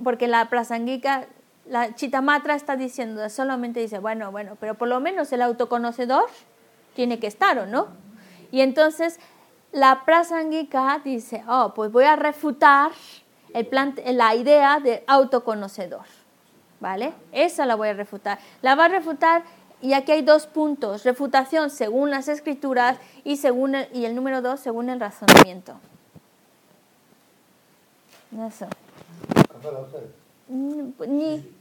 porque la prasangika, la Chitamatra está diciendo, solamente dice, bueno, bueno, pero por lo menos el autoconocedor tiene que estar, ¿o no? Y entonces la prasangika dice, oh, pues voy a refutar el la idea de autoconocedor, ¿vale? Esa la voy a refutar. La va a refutar y aquí hay dos puntos, refutación según las escrituras y, según el, y el número dos según el razonamiento. Eso. Ni.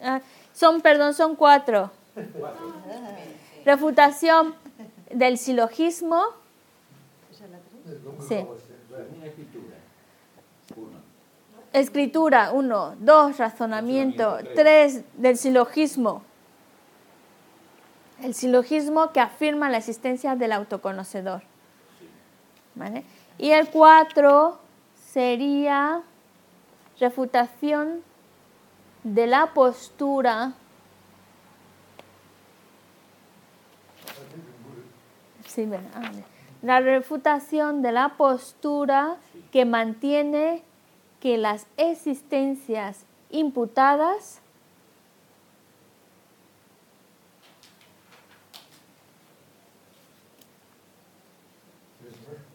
Ah, son, perdón, son cuatro. Refutación del silogismo, Sí. Escritura. Uno. escritura, uno, dos, razonamiento, tres, del silogismo. El silogismo que afirma la existencia del autoconocedor. ¿Vale? Y el cuatro sería refutación de la postura. Sí, ah. La refutación de la postura que mantiene que las existencias imputadas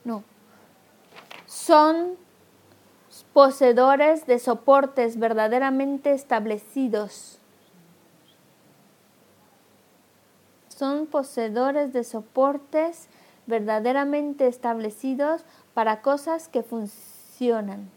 no son poseedores de soportes verdaderamente establecidos. Son poseedores de soportes verdaderamente establecidos para cosas que funcionan.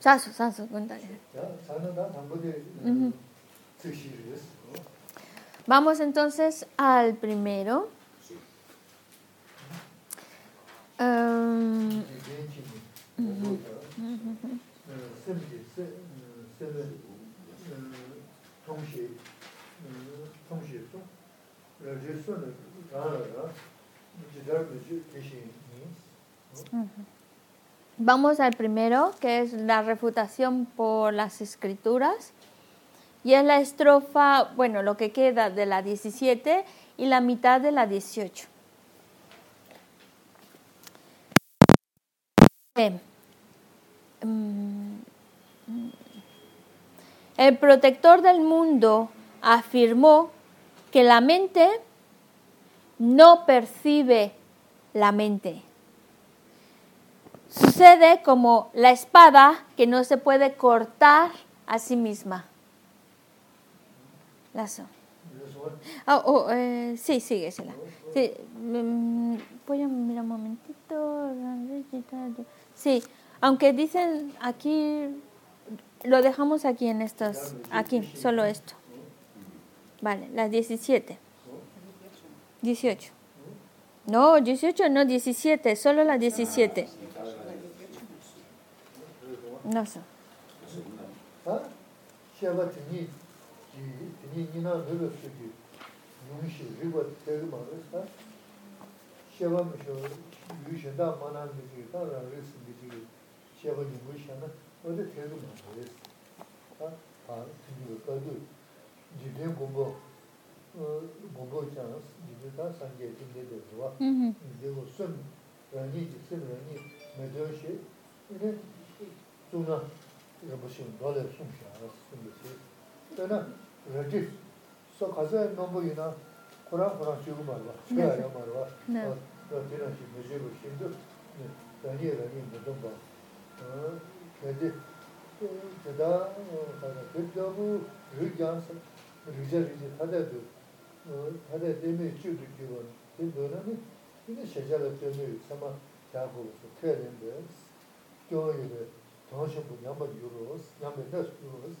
Sasu, Sasu, cuéntale. Vamos entonces al primero. Um. Vamos al primero, que es la refutación por las escrituras. Y es la estrofa, bueno, lo que queda de la 17 y la mitad de la 18. Bien. Mm, El protector del mundo afirmó que la mente no percibe la mente. Sucede como la espada que no se puede cortar a sí misma. Lazo. Ah, oh, eh, sí, síguesela. Sí, mm, voy a mirar un momentito. Sí, aunque dicen aquí, lo dejamos aquí en estos, aquí, solo esto. Vale, las 17. 18. No, 18 no, 17, solo las 17. No sé. 아? 시아가 드니 지 드니 니나 너를 쓰기 용시 리고 되게 말했어. 시아가 무슨 유신다 만한 게 따라 그랬어 지 시아가 용시하나 어디 되게 말했어. 아? 아, 드니 거기 지대 공부 어 공부 있잖아. 지대다 산게 된데 좋아. Ujú. 이제고 순 라니 순 라니 매저시 이제 tūna rāpashīn dōlē sūmshā rās sūmbasī. Tēnā rādhī sō kāzā nōmbu yinā Kurāṅ Kurāṅ chūgu mārvā, chūyā yā mārvā, rādhī rāshī mūshī gu shīndu, rādhī rādhī mūdhūm bā. Kēdī tēdā kādā tēdā bū rū jānsā, rūjā rūjī tādā dū, tādā tēmē chū rū kīwā, tē dō rā mī, tēnā shēchā rā tēmē samā 봐 어, 레디 제가 어 가서 그저부 의견서 의견이 다들 어 다들 때문에 주도 주고 근데 이게 세자를 때문에 sama 자고 그래야 되는데 교회에 정신부 양반 유로스 양반 다스 유로스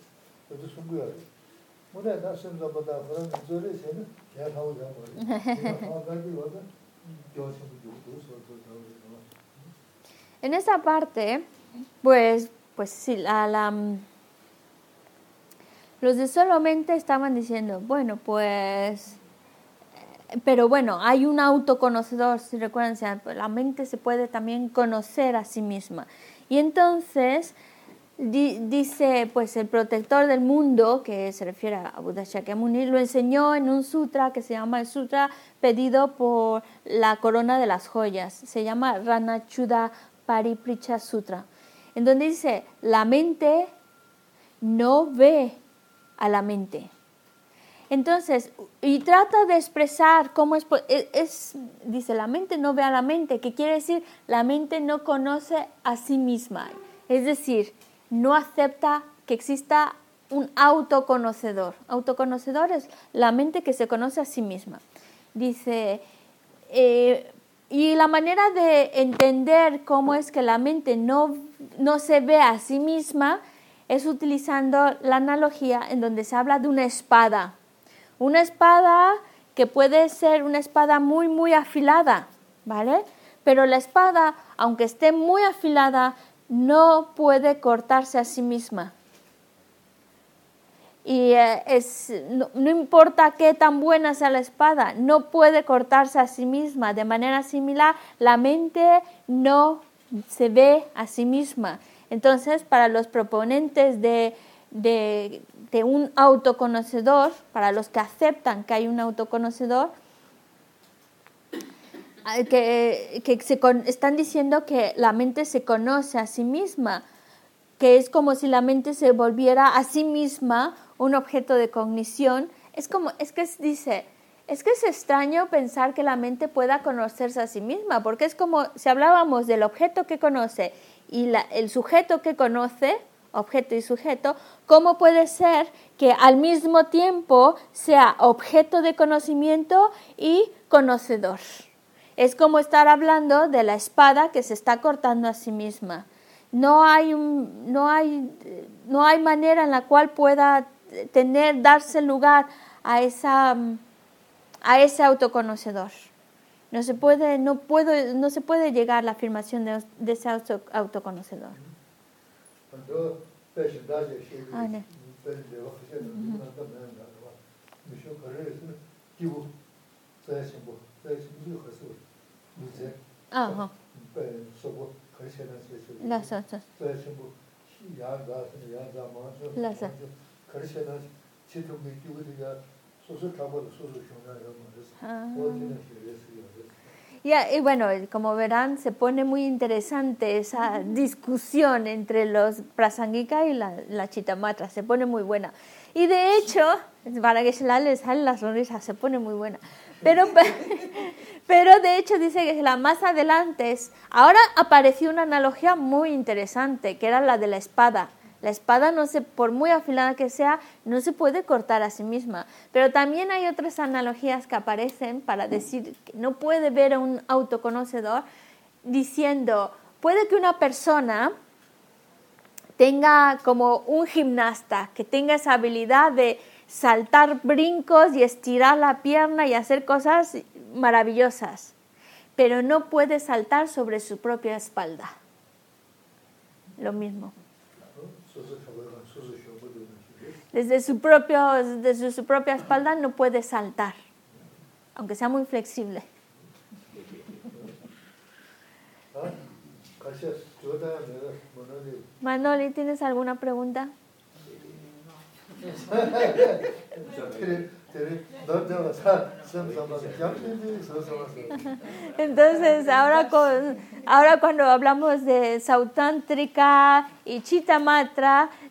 그래서 숨고야 돼. 뭐래 나 심자보다 그런 저래 세는 제가 하고 자 뭐. 아 가지 와서 정신부 유로스 그래서 En esa parte, pues, pues sí, la, la, los de solamente estaban diciendo, bueno, pues, eh, pero bueno, hay un autoconocedor, si recuerdan, o sea, pues, la mente se puede también conocer a sí misma. Y entonces di- dice, pues el protector del mundo, que se refiere a Buddha Shakyamuni, lo enseñó en un sutra que se llama el sutra pedido por la corona de las joyas. Se llama Ranachuda Paripricha Sutra, en donde dice, la mente no ve a la mente. Entonces, y trata de expresar cómo es, es- dice, la mente no ve a la mente, que quiere decir, la mente no conoce a sí misma. Es decir, no acepta que exista un autoconocedor. Autoconocedor es la mente que se conoce a sí misma. Dice, eh, y la manera de entender cómo es que la mente no, no se ve a sí misma es utilizando la analogía en donde se habla de una espada. Una espada que puede ser una espada muy, muy afilada, ¿vale? Pero la espada, aunque esté muy afilada, no puede cortarse a sí misma. Y eh, es, no, no importa qué tan buena sea la espada, no puede cortarse a sí misma. De manera similar, la mente no se ve a sí misma. Entonces, para los proponentes de, de, de un autoconocedor, para los que aceptan que hay un autoconocedor, ah, que, que se están diciendo que la mente se conoce a sí misma, que es como si la mente se volviera a sí misma un objeto de cognición. Es como, es que dice, es que es extraño pensar que la mente pueda conocerse a sí misma, porque es como si hablábamos del objeto que conoce y la- el sujeto que conoce, objeto y sujeto, ¿cómo puede ser que al mismo tiempo sea objeto de conocimiento y conocedor? Es como estar hablando de la espada que se está cortando a sí misma. No hay, no hay, no hay manera en la cual pueda tener, darse lugar a, esa, a ese autoconocedor. No se puede, no puedo, no se puede llegar a la afirmación de, de ese auto- autoconocedor. 저 배신 다제 시기 아, 네. 배신데 확실히 누구나 담는다 봐. 미쇼 거래에서 기부 자신 뭐 자신 무슨 거서 무제 Ajá, 배 소고 거래세는 세서 las otras. 자신 뭐 야가서 야자 뭐서 라자. 거래세는 지통이 기부들이야 소소 타고 소소 Y, ah, y, bueno, como verán, se pone muy interesante esa discusión entre los Prasangika y la, la Chitamatra, se pone muy buena. Y de hecho, para que se la le sale la sonrisa, se pone muy buena. Pero, pero de hecho dice que la más adelante, es, ahora apareció una analogía muy interesante, que era la de la espada. La espada, no se, por muy afilada que sea, no se puede cortar a sí misma. Pero también hay otras analogías que aparecen para decir que no puede ver a un autoconocedor diciendo, puede que una persona tenga como un gimnasta, que tenga esa habilidad de saltar brincos y estirar la pierna y hacer cosas maravillosas, pero no puede saltar sobre su propia espalda. Lo mismo. desde su, propio, desde su propia espalda no puede saltar, aunque sea muy flexible. Manoli, ¿tienes alguna pregunta? Entonces, ahora, con, ahora cuando hablamos de Sautántrica y Chitamatra,